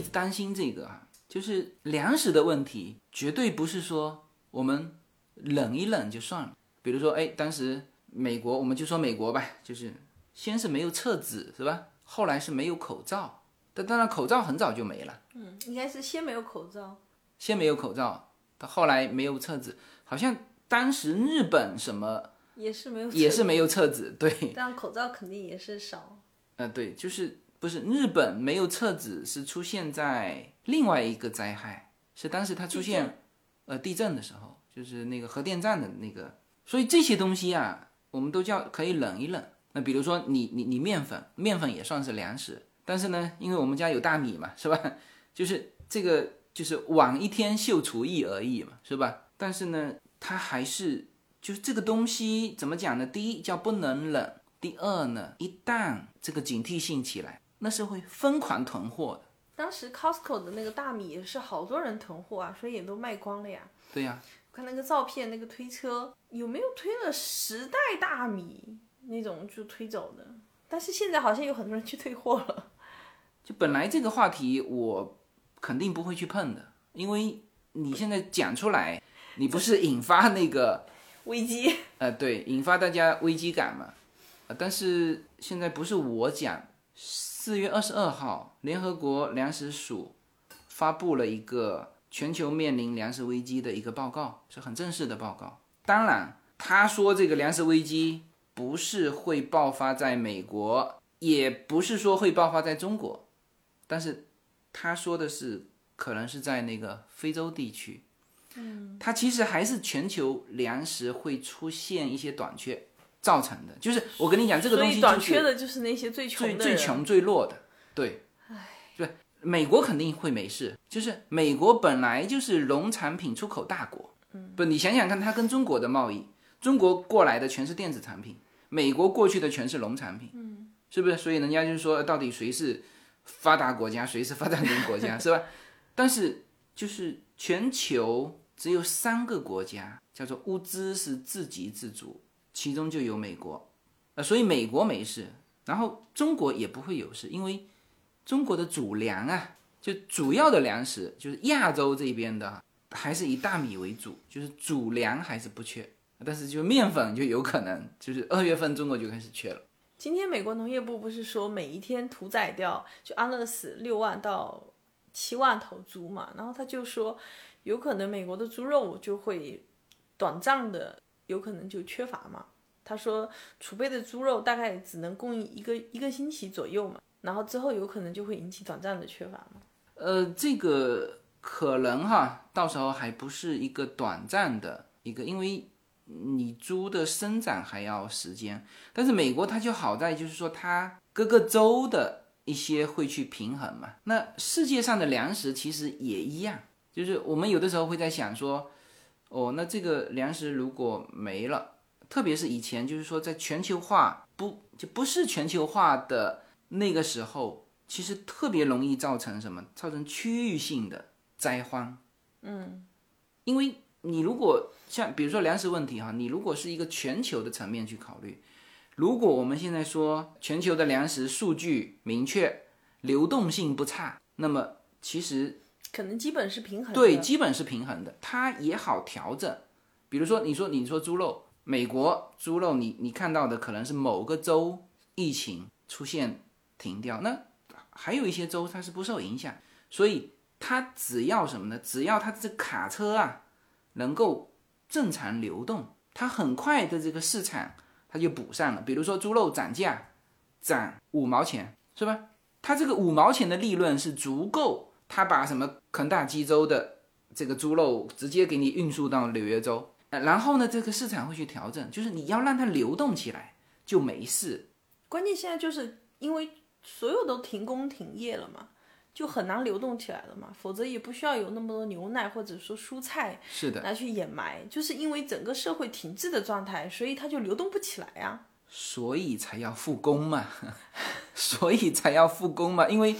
S1: 一直担心这个啊？就是粮食的问题，绝对不是说我们。冷一冷就算了，比如说，哎，当时美国，我们就说美国吧，就是先是没有厕纸，是吧？后来是没有口罩，但当然口罩很早就没了。
S2: 嗯，应该是先没有口罩，
S1: 先没有口罩，到后来没有厕纸，好像当时日本什么
S2: 也是没有，
S1: 也是没有厕纸，对。
S2: 但口罩肯定也是少。
S1: 嗯，对，就是不是日本没有厕纸是出现在另外一个灾害，是当时它出现呃地震的时候。就是那个核电站的那个，所以这些东西啊，我们都叫可以冷一冷。那比如说你你你面粉，面粉也算是粮食，但是呢，因为我们家有大米嘛，是吧？就是这个就是晚一天秀厨艺而已嘛，是吧？但是呢，它还是就是这个东西怎么讲呢？第一叫不能冷，第二呢，一旦这个警惕性起来，那是会疯狂囤货的。
S2: 当时 Costco 的那个大米也是好多人囤货啊，所以也都卖光了呀。
S1: 对呀。
S2: 我看那个照片，那个推车有没有推了十袋大米那种就推走的？但是现在好像有很多人去退货了。
S1: 就本来这个话题我肯定不会去碰的，因为你现在讲出来，你不是引发那个
S2: 危机？
S1: 呃，对，引发大家危机感嘛。但是现在不是我讲，四月二十二号，联合国粮食署。发布了一个全球面临粮食危机的一个报告，是很正式的报告。当然，他说这个粮食危机不是会爆发在美国，也不是说会爆发在中国，但是他说的是可能是在那个非洲地区。嗯，它其实还是全球粮食会出现一些短缺造成的。就是我跟你讲，这个东西、就是、
S2: 短缺的就是那些最穷
S1: 的最最穷最弱的。对，对，美国肯定会没事。就是美国本来就是农产品出口大国，嗯，不，你想想看，它跟中国的贸易，中国过来的全是电子产品，美国过去的全是农产品，嗯，是不是？所以人家就是说，到底谁是发达国家，谁是发展中国家，是吧？但是就是全球。只有三个国家叫做物资是自给自足，其中就有美国，呃，所以美国没事，然后中国也不会有事，因为中国的主粮啊，就主要的粮食就是亚洲这边的，还是以大米为主，就是主粮还是不缺，但是就面粉就有可能，就是二月份中国就开始缺了。
S2: 今天美国农业部不是说每一天屠宰掉就安乐死六万到七万头猪嘛，然后他就说。有可能美国的猪肉就会短暂的，有可能就缺乏嘛。他说储备的猪肉大概只能供应一个一个星期左右嘛，然后之后有可能就会引起短暂的缺乏嘛。
S1: 呃，这个可能哈，到时候还不是一个短暂的一个，因为你猪的生长还要时间。但是美国它就好在就是说它各个州的一些会去平衡嘛。那世界上的粮食其实也一样。就是我们有的时候会在想说，哦，那这个粮食如果没了，特别是以前就是说在全球化不就不是全球化的那个时候，其实特别容易造成什么？造成区域性的灾荒。
S2: 嗯，
S1: 因为你如果像比如说粮食问题哈，你如果是一个全球的层面去考虑，如果我们现在说全球的粮食数据明确，流动性不差，那么其实。
S2: 可能基本是平衡，
S1: 对，基本是平衡的，它也好调整。比如说，你说你说猪肉，美国猪肉，你你看到的可能是某个州疫情出现停掉，那还有一些州它是不受影响，所以它只要什么呢？只要它这卡车啊能够正常流动，它很快的这个市场它就补上了。比如说猪肉涨价，涨五毛钱，是吧？它这个五毛钱的利润是足够。他把什么肯塔基州的这个猪肉直接给你运输到纽约州，然后呢，这个市场会去调整，就是你要让它流动起来就没事。
S2: 关键现在就是因为所有都停工停业了嘛，就很难流动起来了嘛，否则也不需要有那么多牛奶或者说蔬菜
S1: 是的
S2: 拿去掩埋，就是因为整个社会停滞的状态，所以它就流动不起来呀。
S1: 所以才要复工嘛，所以才要复工嘛，因为。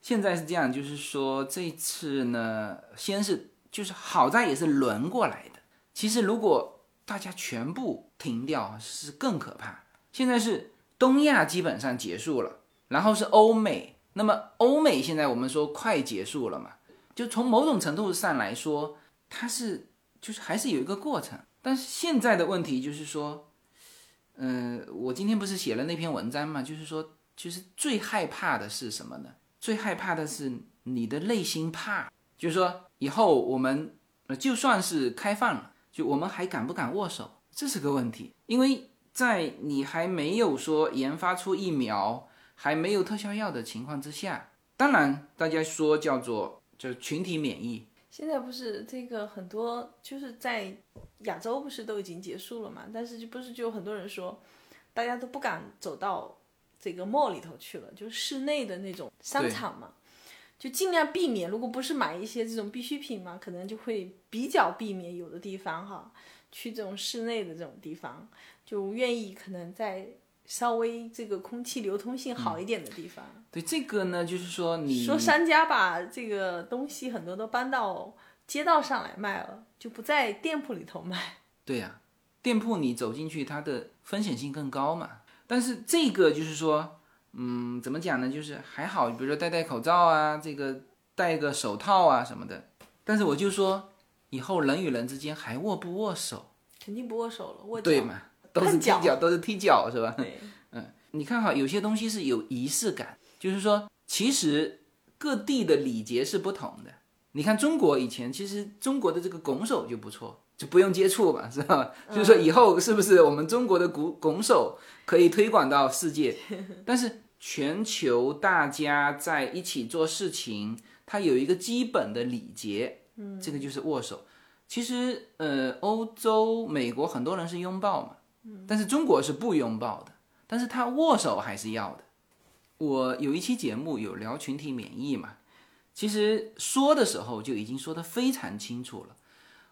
S1: 现在是这样，就是说这次呢，先是就是好在也是轮过来的。其实如果大家全部停掉是更可怕。现在是东亚基本上结束了，然后是欧美。那么欧美现在我们说快结束了嘛？就从某种程度上来说，它是就是还是有一个过程。但是现在的问题就是说，嗯，我今天不是写了那篇文章嘛？就是说，其实最害怕的是什么呢？最害怕的是你的内心怕，就是说以后我们呃就算是开放了，就我们还敢不敢握手，这是个问题。因为在你还没有说研发出疫苗，还没有特效药的情况之下，当然大家说叫做就群体免疫。
S2: 现在不是这个很多就是在亚洲不是都已经结束了嘛？但是就不是就有很多人说，大家都不敢走到。这个 mall 里头去了，就是室内的那种商场嘛，就尽量避免。如果不是买一些这种必需品嘛，可能就会比较避免有的地方哈，去这种室内的这种地方，就愿意可能在稍微这个空气流通性好一点的地方。
S1: 对这个呢，就是说你
S2: 说商家把这个东西很多都搬到街道上来卖了，就不在店铺里头卖。
S1: 对呀，店铺你走进去，它的风险性更高嘛。但是这个就是说，嗯，怎么讲呢？就是还好，比如说戴戴口罩啊，这个戴个手套啊什么的。但是我就说，以后人与人之间还握不握手？
S2: 肯定不握手了，握
S1: 对嘛？都是踢脚，都是踢脚，是吧？
S2: 对，
S1: 嗯，你看哈，有些东西是有仪式感，就是说，其实各地的礼节是不同的。你看中国以前其实中国的这个拱手就不错，就不用接触嘛，是吧？就是说以后是不是我们中国的拱拱手可以推广到世界？但是全球大家在一起做事情，它有一个基本的礼节，嗯，这个就是握手。其实呃，欧洲、美国很多人是拥抱嘛，但是中国是不拥抱的，但是他握手还是要的。我有一期节目有聊群体免疫嘛。其实说的时候就已经说得非常清楚了，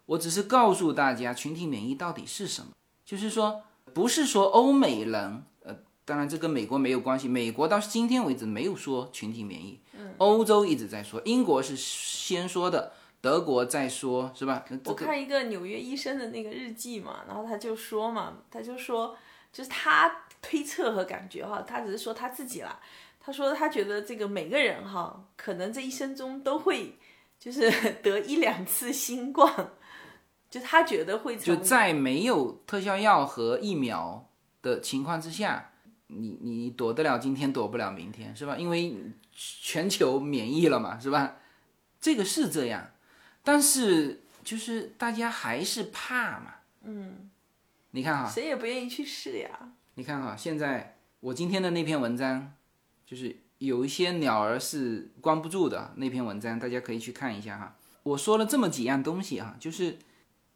S1: 我只是告诉大家群体免疫到底是什么，就是说不是说欧美人，呃，当然这跟美国没有关系，美国到今天为止没有说群体免疫，欧洲一直在说，英国是先说的，德国在说，是吧？
S2: 我看一个纽约医生的那个日记嘛，然后他就说嘛，他就说就是他推测和感觉哈，他只是说他自己啦。他说：“他觉得这个每个人哈，可能这一生中都会就是 得一两次新冠，就他觉得会
S1: 就在没有特效药和疫苗的情况之下，你你躲得了今天，躲不了明天，是吧？因为全球免疫了嘛，是吧？这个是这样，但是就是大家还是怕嘛。嗯，你看哈，
S2: 谁也不愿意去试呀。
S1: 你看哈，现在我今天的那篇文章。”就是有一些鸟儿是关不住的那篇文章，大家可以去看一下哈。我说了这么几样东西哈，就是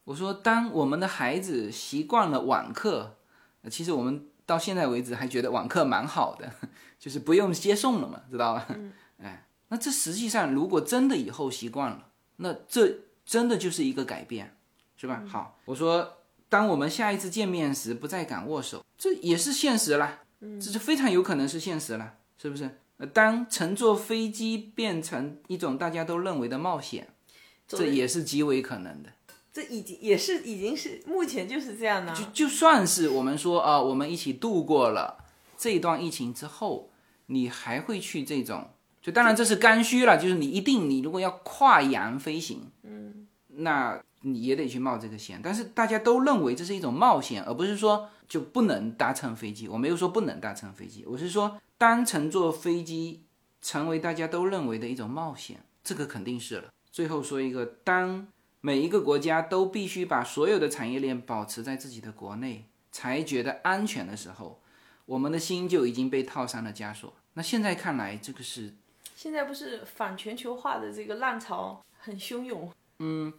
S1: 我说当我们的孩子习惯了网课，其实我们到现在为止还觉得网课蛮好的，就是不用接送了嘛，知道吧？哎，那这实际上如果真的以后习惯了，那这真的就是一个改变，是吧？好，我说当我们下一次见面时不再敢握手，这也是现实啦，这是非常有可能是现实啦。是不是？当乘坐飞机变成一种大家都认为的冒险，这也是极为可能的。
S2: 这已经也是已经是目前就是这样的。
S1: 就就算是我们说啊，我们一起度过了这一段疫情之后，你还会去这种？就当然这是刚需了，就是你一定你如果要跨洋飞行，嗯，那你也得去冒这个险。但是大家都认为这是一种冒险，而不是说就不能搭乘飞机。我没有说不能搭乘飞机，我是说。单乘坐飞机成为大家都认为的一种冒险，这个肯定是了。最后说一个，当每一个国家都必须把所有的产业链保持在自己的国内才觉得安全的时候，我们的心就已经被套上了枷锁。那现在看来，这个是
S2: 现在不是反全球化的这个浪潮很汹涌？
S1: 嗯，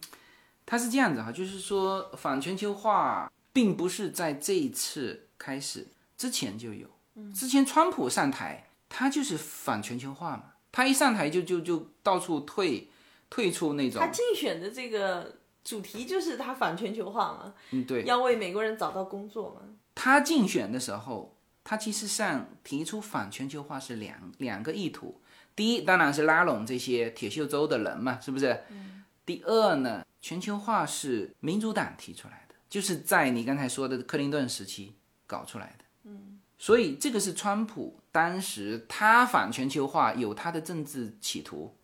S1: 它是这样子哈，就是说反全球化并不是在这一次开始之前就有。之前川普上台，他就是反全球化嘛，他一上台就就就到处退，退出那种。
S2: 他竞选的这个主题就是他反全球化嘛，
S1: 嗯对，
S2: 要为美国人找到工作嘛。
S1: 他竞选的时候，他其实上提出反全球化是两两个意图，第一当然是拉拢这些铁锈州的人嘛，是不是？嗯。第二呢，全球化是民主党提出来的，就是在你刚才说的克林顿时期搞出来的。嗯所以这个是川普当时他反全球化有他的政治企图，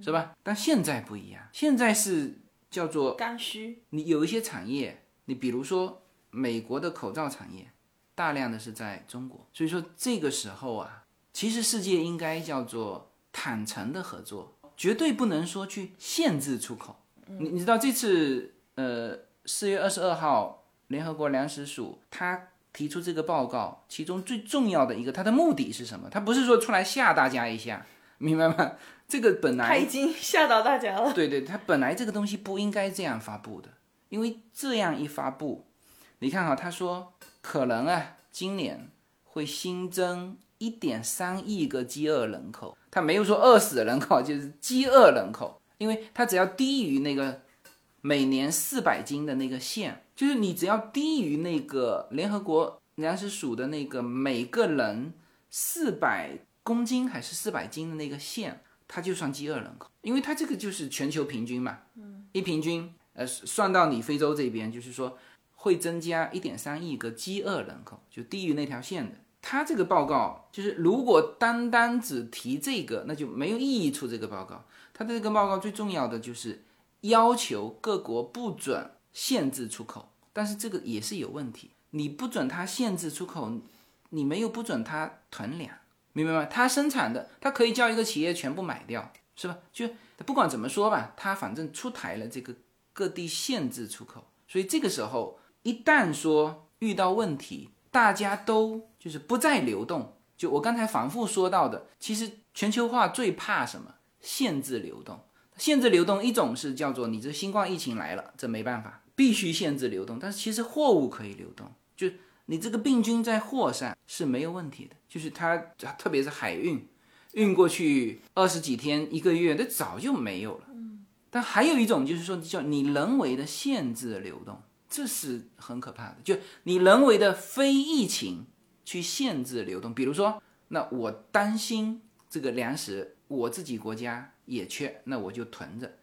S1: 是吧？但现在不一样，现在是叫做
S2: 刚需。
S1: 你有一些产业，你比如说美国的口罩产业，大量的是在中国，所以说这个时候啊，其实世界应该叫做坦诚的合作，绝对不能说去限制出口。你你知道这次呃四月二十二号联合国粮食署他。提出这个报告，其中最重要的一个，它的目的是什么？他不是说出来吓大家一下，明白吗？这个本来
S2: 他已经吓到大家了。
S1: 对对，他本来这个东西不应该这样发布的，因为这样一发布，你看哈，他说可能啊，今年会新增一点三亿个饥饿人口，他没有说饿死的人口，就是饥饿人口，因为他只要低于那个每年四百斤的那个线。就是你只要低于那个联合国粮食署的那个每个人四百公斤还是四百斤的那个线，它就算饥饿人口，因为它这个就是全球平均嘛，嗯，一平均，呃，算到你非洲这边，就是说会增加一点三亿个饥饿人口，就低于那条线的。它这个报告就是如果单单只提这个，那就没有意义出这个报告。它的这个报告最重要的就是要求各国不准。限制出口，但是这个也是有问题。你不准他限制出口，你没有不准他囤粮，明白吗？它生产的，它可以叫一个企业全部买掉，是吧？就不管怎么说吧，它反正出台了这个各地限制出口，所以这个时候一旦说遇到问题，大家都就是不再流动。就我刚才反复说到的，其实全球化最怕什么？限制流动。限制流动，一种是叫做你这新冠疫情来了，这没办法，必须限制流动。但是其实货物可以流动，就你这个病菌在货上是没有问题的，就是它特别是海运，运过去二十几天、一个月，那早就没有了。嗯。但还有一种就是说叫你人为的限制流动，这是很可怕的。就你人为的非疫情。去限制流动，比如说，那我担心这个粮食我自己国家也缺，那我就囤着。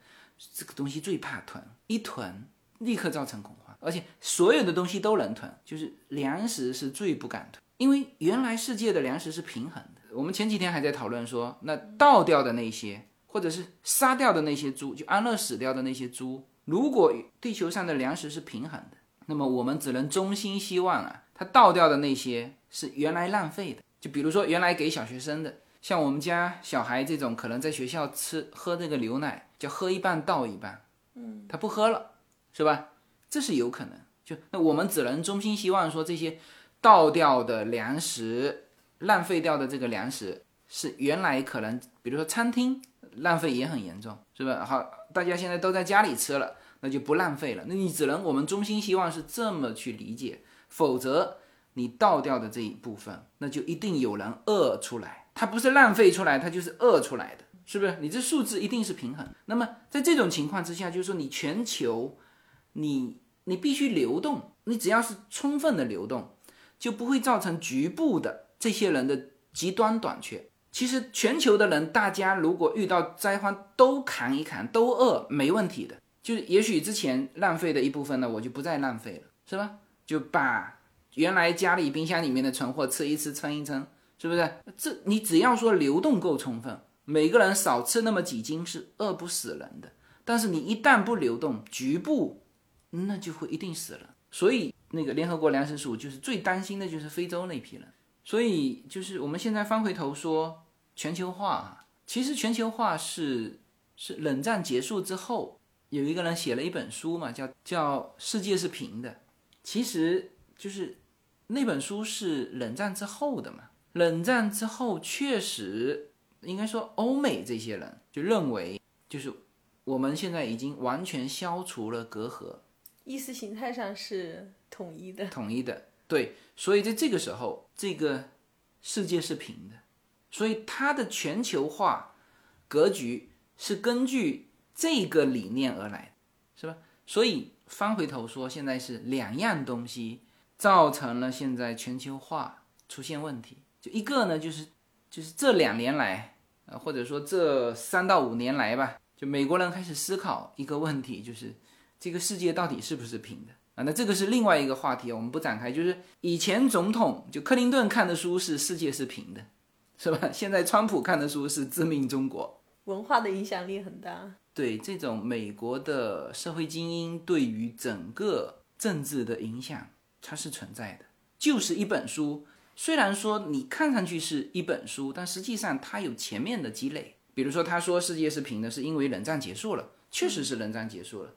S1: 这个东西最怕囤，一囤立刻造成恐慌，而且所有的东西都能囤，就是粮食是最不敢囤，因为原来世界的粮食是平衡的。我们前几天还在讨论说，那倒掉的那些，或者是杀掉的那些猪，就安乐死掉的那些猪，如果地球上的粮食是平衡的，那么我们只能衷心希望啊，它倒掉的那些。是原来浪费的，就比如说原来给小学生的，像我们家小孩这种，可能在学校吃喝这个牛奶，就喝一半倒一半，嗯，他不喝了，是吧？这是有可能。就那我们只能衷心希望说，这些倒掉的粮食、浪费掉的这个粮食，是原来可能，比如说餐厅浪费也很严重，是吧？好，大家现在都在家里吃了，那就不浪费了。那你只能我们衷心希望是这么去理解，否则。你倒掉的这一部分，那就一定有人饿出来，它不是浪费出来，它就是饿出来的，是不是？你这数字一定是平衡。那么在这种情况之下，就是说你全球，你你必须流动，你只要是充分的流动，就不会造成局部的这些人的极端短缺。其实全球的人，大家如果遇到灾荒都扛一扛，都饿没问题的。就是也许之前浪费的一部分呢，我就不再浪费了，是吧？就把。原来家里冰箱里面的存货吃一吃撑一撑，是不是？这你只要说流动够充分，每个人少吃那么几斤是饿不死人的。但是你一旦不流动，局部那就会一定死了。所以那个联合国粮食署就是最担心的就是非洲那批人。所以就是我们现在翻回头说全球化，其实全球化是是冷战结束之后有一个人写了一本书嘛，叫叫世界是平的，其实就是。那本书是冷战之后的嘛？冷战之后确实应该说，欧美这些人就认为，就是我们现在已经完全消除了隔阂，
S2: 意识形态上是统一的，
S1: 统一的，对。所以在这个时候，这个世界是平的，所以它的全球化格局是根据这个理念而来，是吧？所以翻回头说，现在是两样东西。造成了现在全球化出现问题，就一个呢，就是就是这两年来，呃，或者说这三到五年来吧，就美国人开始思考一个问题，就是这个世界到底是不是平的啊？那这个是另外一个话题，我们不展开。就是以前总统就克林顿看的书是世界是平的，是吧？现在川普看的书是致命中国，
S2: 文化的影响力很大。
S1: 对这种美国的社会精英对于整个政治的影响。它是存在的，就是一本书。虽然说你看上去是一本书，但实际上它有前面的积累。比如说，他说世界是平的，是因为冷战结束了，确实是冷战结束了，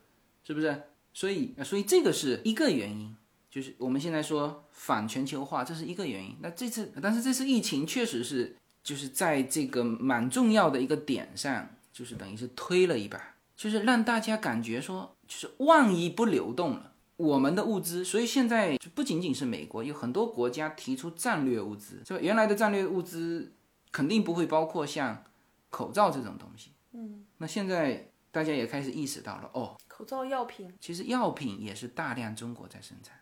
S1: 是不是？所以，所以这个是一个原因，就是我们现在说反全球化，这是一个原因。那这次，但是这次疫情确实是，就是在这个蛮重要的一个点上，就是等于是推了一把，就是让大家感觉说，就是万一不流动了。我们的物资，所以现在就不仅仅是美国，有很多国家提出战略物资，是吧？原来的战略物资肯定不会包括像口罩这种东西。嗯，那现在大家也开始意识到了，哦，
S2: 口罩药品，
S1: 其实药品也是大量中国在生产，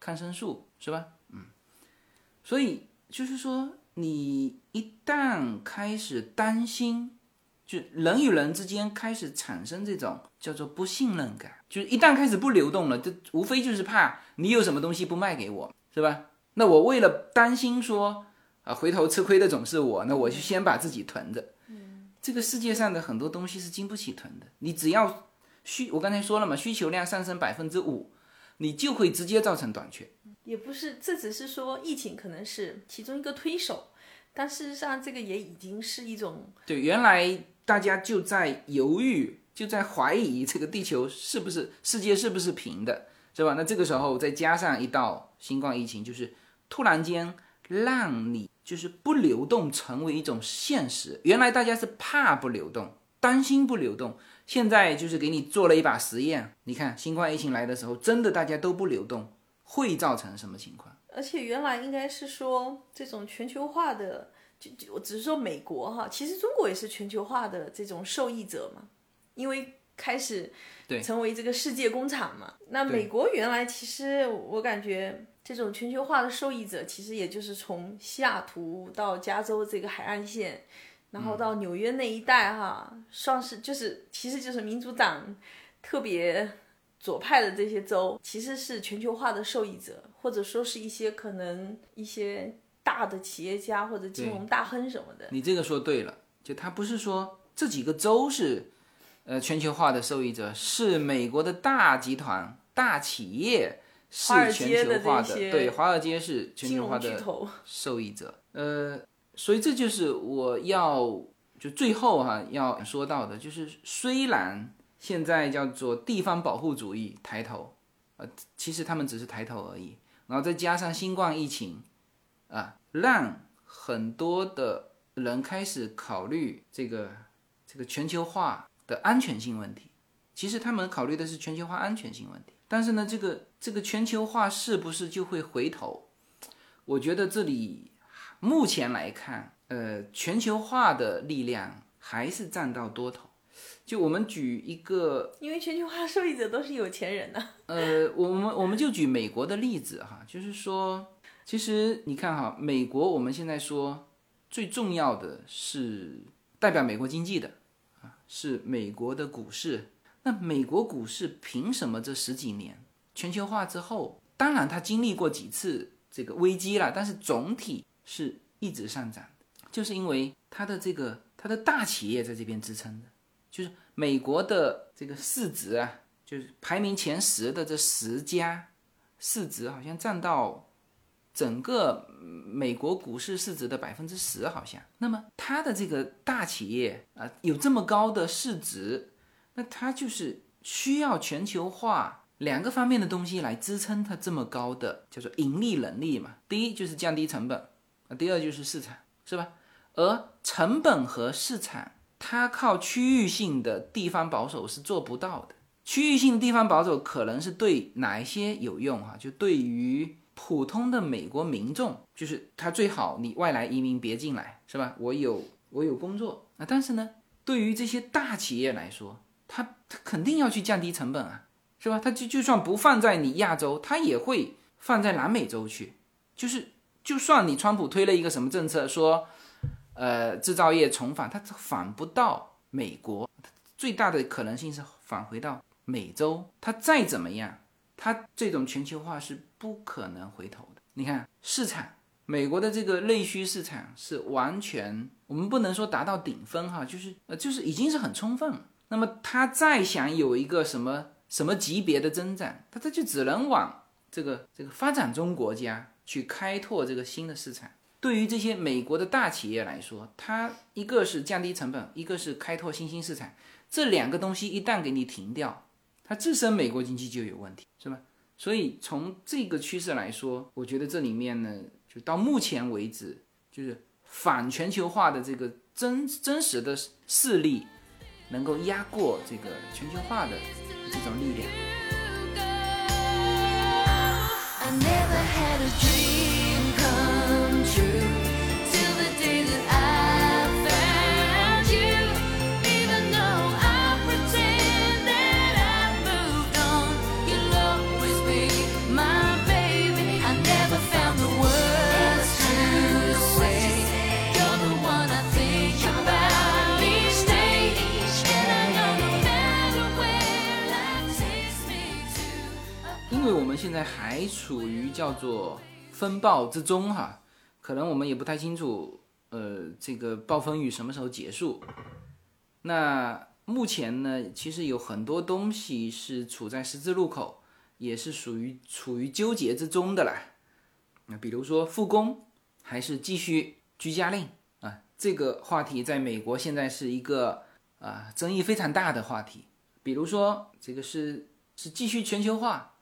S1: 抗生素是吧？嗯，所以就是说，你一旦开始担心。就人与人之间开始产生这种叫做不信任感，就是一旦开始不流动了，这无非就是怕你有什么东西不卖给我，是吧？那我为了担心说啊，回头吃亏的总是我，那我就先把自己囤着。嗯，这个世界上的很多东西是经不起囤的，你只要需，我刚才说了嘛，需求量上升百分之五，你就会直接造成短缺。
S2: 也不是，这只是说疫情可能是其中一个推手。但事实上，这个也已经是一种
S1: 对，原来大家就在犹豫，就在怀疑这个地球是不是世界是不是平的，是吧？那这个时候再加上一道新冠疫情，就是突然间让你就是不流动成为一种现实。原来大家是怕不流动，担心不流动，现在就是给你做了一把实验。你看新冠疫情来的时候，真的大家都不流动，会造成什么情况？
S2: 而且原来应该是说这种全球化的，就就我只是说美国哈，其实中国也是全球化的这种受益者嘛，因为开始
S1: 对
S2: 成为这个世界工厂嘛。那美国原来其实我感觉这种全球化的受益者，其实也就是从西雅图到加州这个海岸线，然后到纽约那一带哈，算是就是其实就是民主党特别。左派的这些州其实是全球化的受益者，或者说是一些可能一些大的企业家或者金融大亨什么的。
S1: 你这个说对了，就他不是说这几个州是，呃，全球化的受益者，是美国的大集团、大企业是全球化的，对，华尔街是全球化的受益者。呃，所以这就是我要就最后哈要说到的，就是虽然。现在叫做地方保护主义抬头，呃，其实他们只是抬头而已。然后再加上新冠疫情，啊，让很多的人开始考虑这个这个全球化的安全性问题。其实他们考虑的是全球化安全性问题。但是呢，这个这个全球化是不是就会回头？我觉得这里目前来看，呃，全球化的力量还是占到多头。就我们举一个，
S2: 因为全球化受益者都是有钱人呢。
S1: 呃，我们我们就举美国的例子哈，就是说，其实你看哈，美国我们现在说最重要的是代表美国经济的啊，是美国的股市。那美国股市凭什么这十几年全球化之后，当然它经历过几次这个危机了，但是总体是一直上涨的，就是因为它的这个它的大企业在这边支撑的。就是美国的这个市值啊，就是排名前十的这十家市值，好像占到整个美国股市市值的百分之十，好像。那么它的这个大企业啊，有这么高的市值，那它就是需要全球化两个方面的东西来支撑它这么高的叫做盈利能力嘛。第一就是降低成本啊，第二就是市场，是吧？而成本和市场。它靠区域性的地方保守是做不到的。区域性地方保守可能是对哪一些有用哈？就对于普通的美国民众，就是他最好你外来移民别进来，是吧？我有我有工作啊。但是呢，对于这些大企业来说，他他肯定要去降低成本啊，是吧？他就就算不放在你亚洲，他也会放在南美洲去。就是就算你川普推了一个什么政策说。呃，制造业重返，它返不到美国，最大的可能性是返回到美洲。它再怎么样，它这种全球化是不可能回头的。你看市场，美国的这个内需市场是完全，我们不能说达到顶峰哈，就是呃，就是已经是很充分了。那么它再想有一个什么什么级别的增长，它它就只能往这个这个发展中国家去开拓这个新的市场。对于这些美国的大企业来说，它一个是降低成本，一个是开拓新兴市场，这两个东西一旦给你停掉，它自身美国经济就有问题，是吧？所以从这个趋势来说，我觉得这里面呢，就到目前为止，就是反全球化的这个真真实的势力，能够压过这个全球化的这种力量。因为我现在还处于叫做风暴之中哈，可能我们也不太清楚，呃，这个暴风雨什么时候结束。那目前呢，其实有很多东西是处在十字路口，也是属于处于纠结之中的啦。那比如说复工还是继续居家令啊，这个话题在美国现在是一个啊争议非常大的话题。比如说，这个是是继续全球化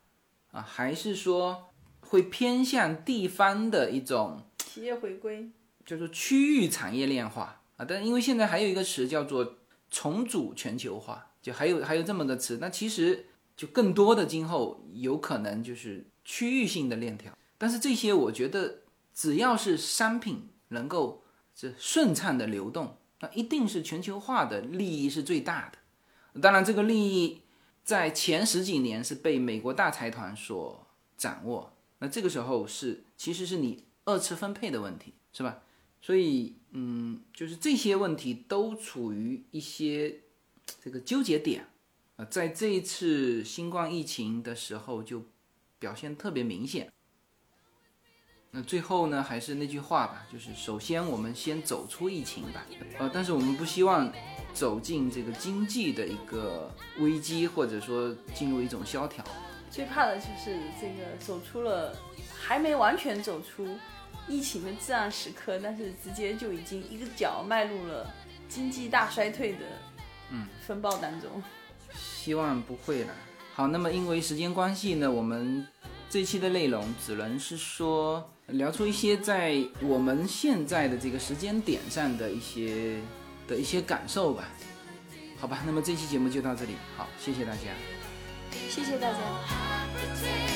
S1: 啊，还是说会偏向地方的一种
S2: 企业回归，
S1: 叫做区域产业链化啊？但因为现在还有一个词叫做重组全球化，就还有还有这么个词，那其实就更多的今后有可能就是区域性的链条。但是这些我觉得只要是商品能够这顺畅的流动，那一定是全球化的利益是最大的。当然，这个利益在前十几年是被美国大财团所掌握。那这个时候是其实是你二次分配的问题，是吧？所以，嗯，就是这些问题都处于一些这个纠结点啊，在这一次新冠疫情的时候就表现特别明显。那最后呢，还是那句话吧，就是首先我们先走出疫情吧。呃，但是我们不希望。走进这个经济的一个危机，或者说进入一种萧条，
S2: 最怕的就是这个走出了，还没完全走出疫情的至暗时刻，但是直接就已经一个脚迈入了经济大衰退的嗯风暴当中。
S1: 希望不会了。好，那么因为时间关系呢，我们这期的内容只能是说聊出一些在我们现在的这个时间点上的一些。的一些感受吧，好吧，那么这期节目就到这里，好，谢谢大家，
S2: 谢谢大家。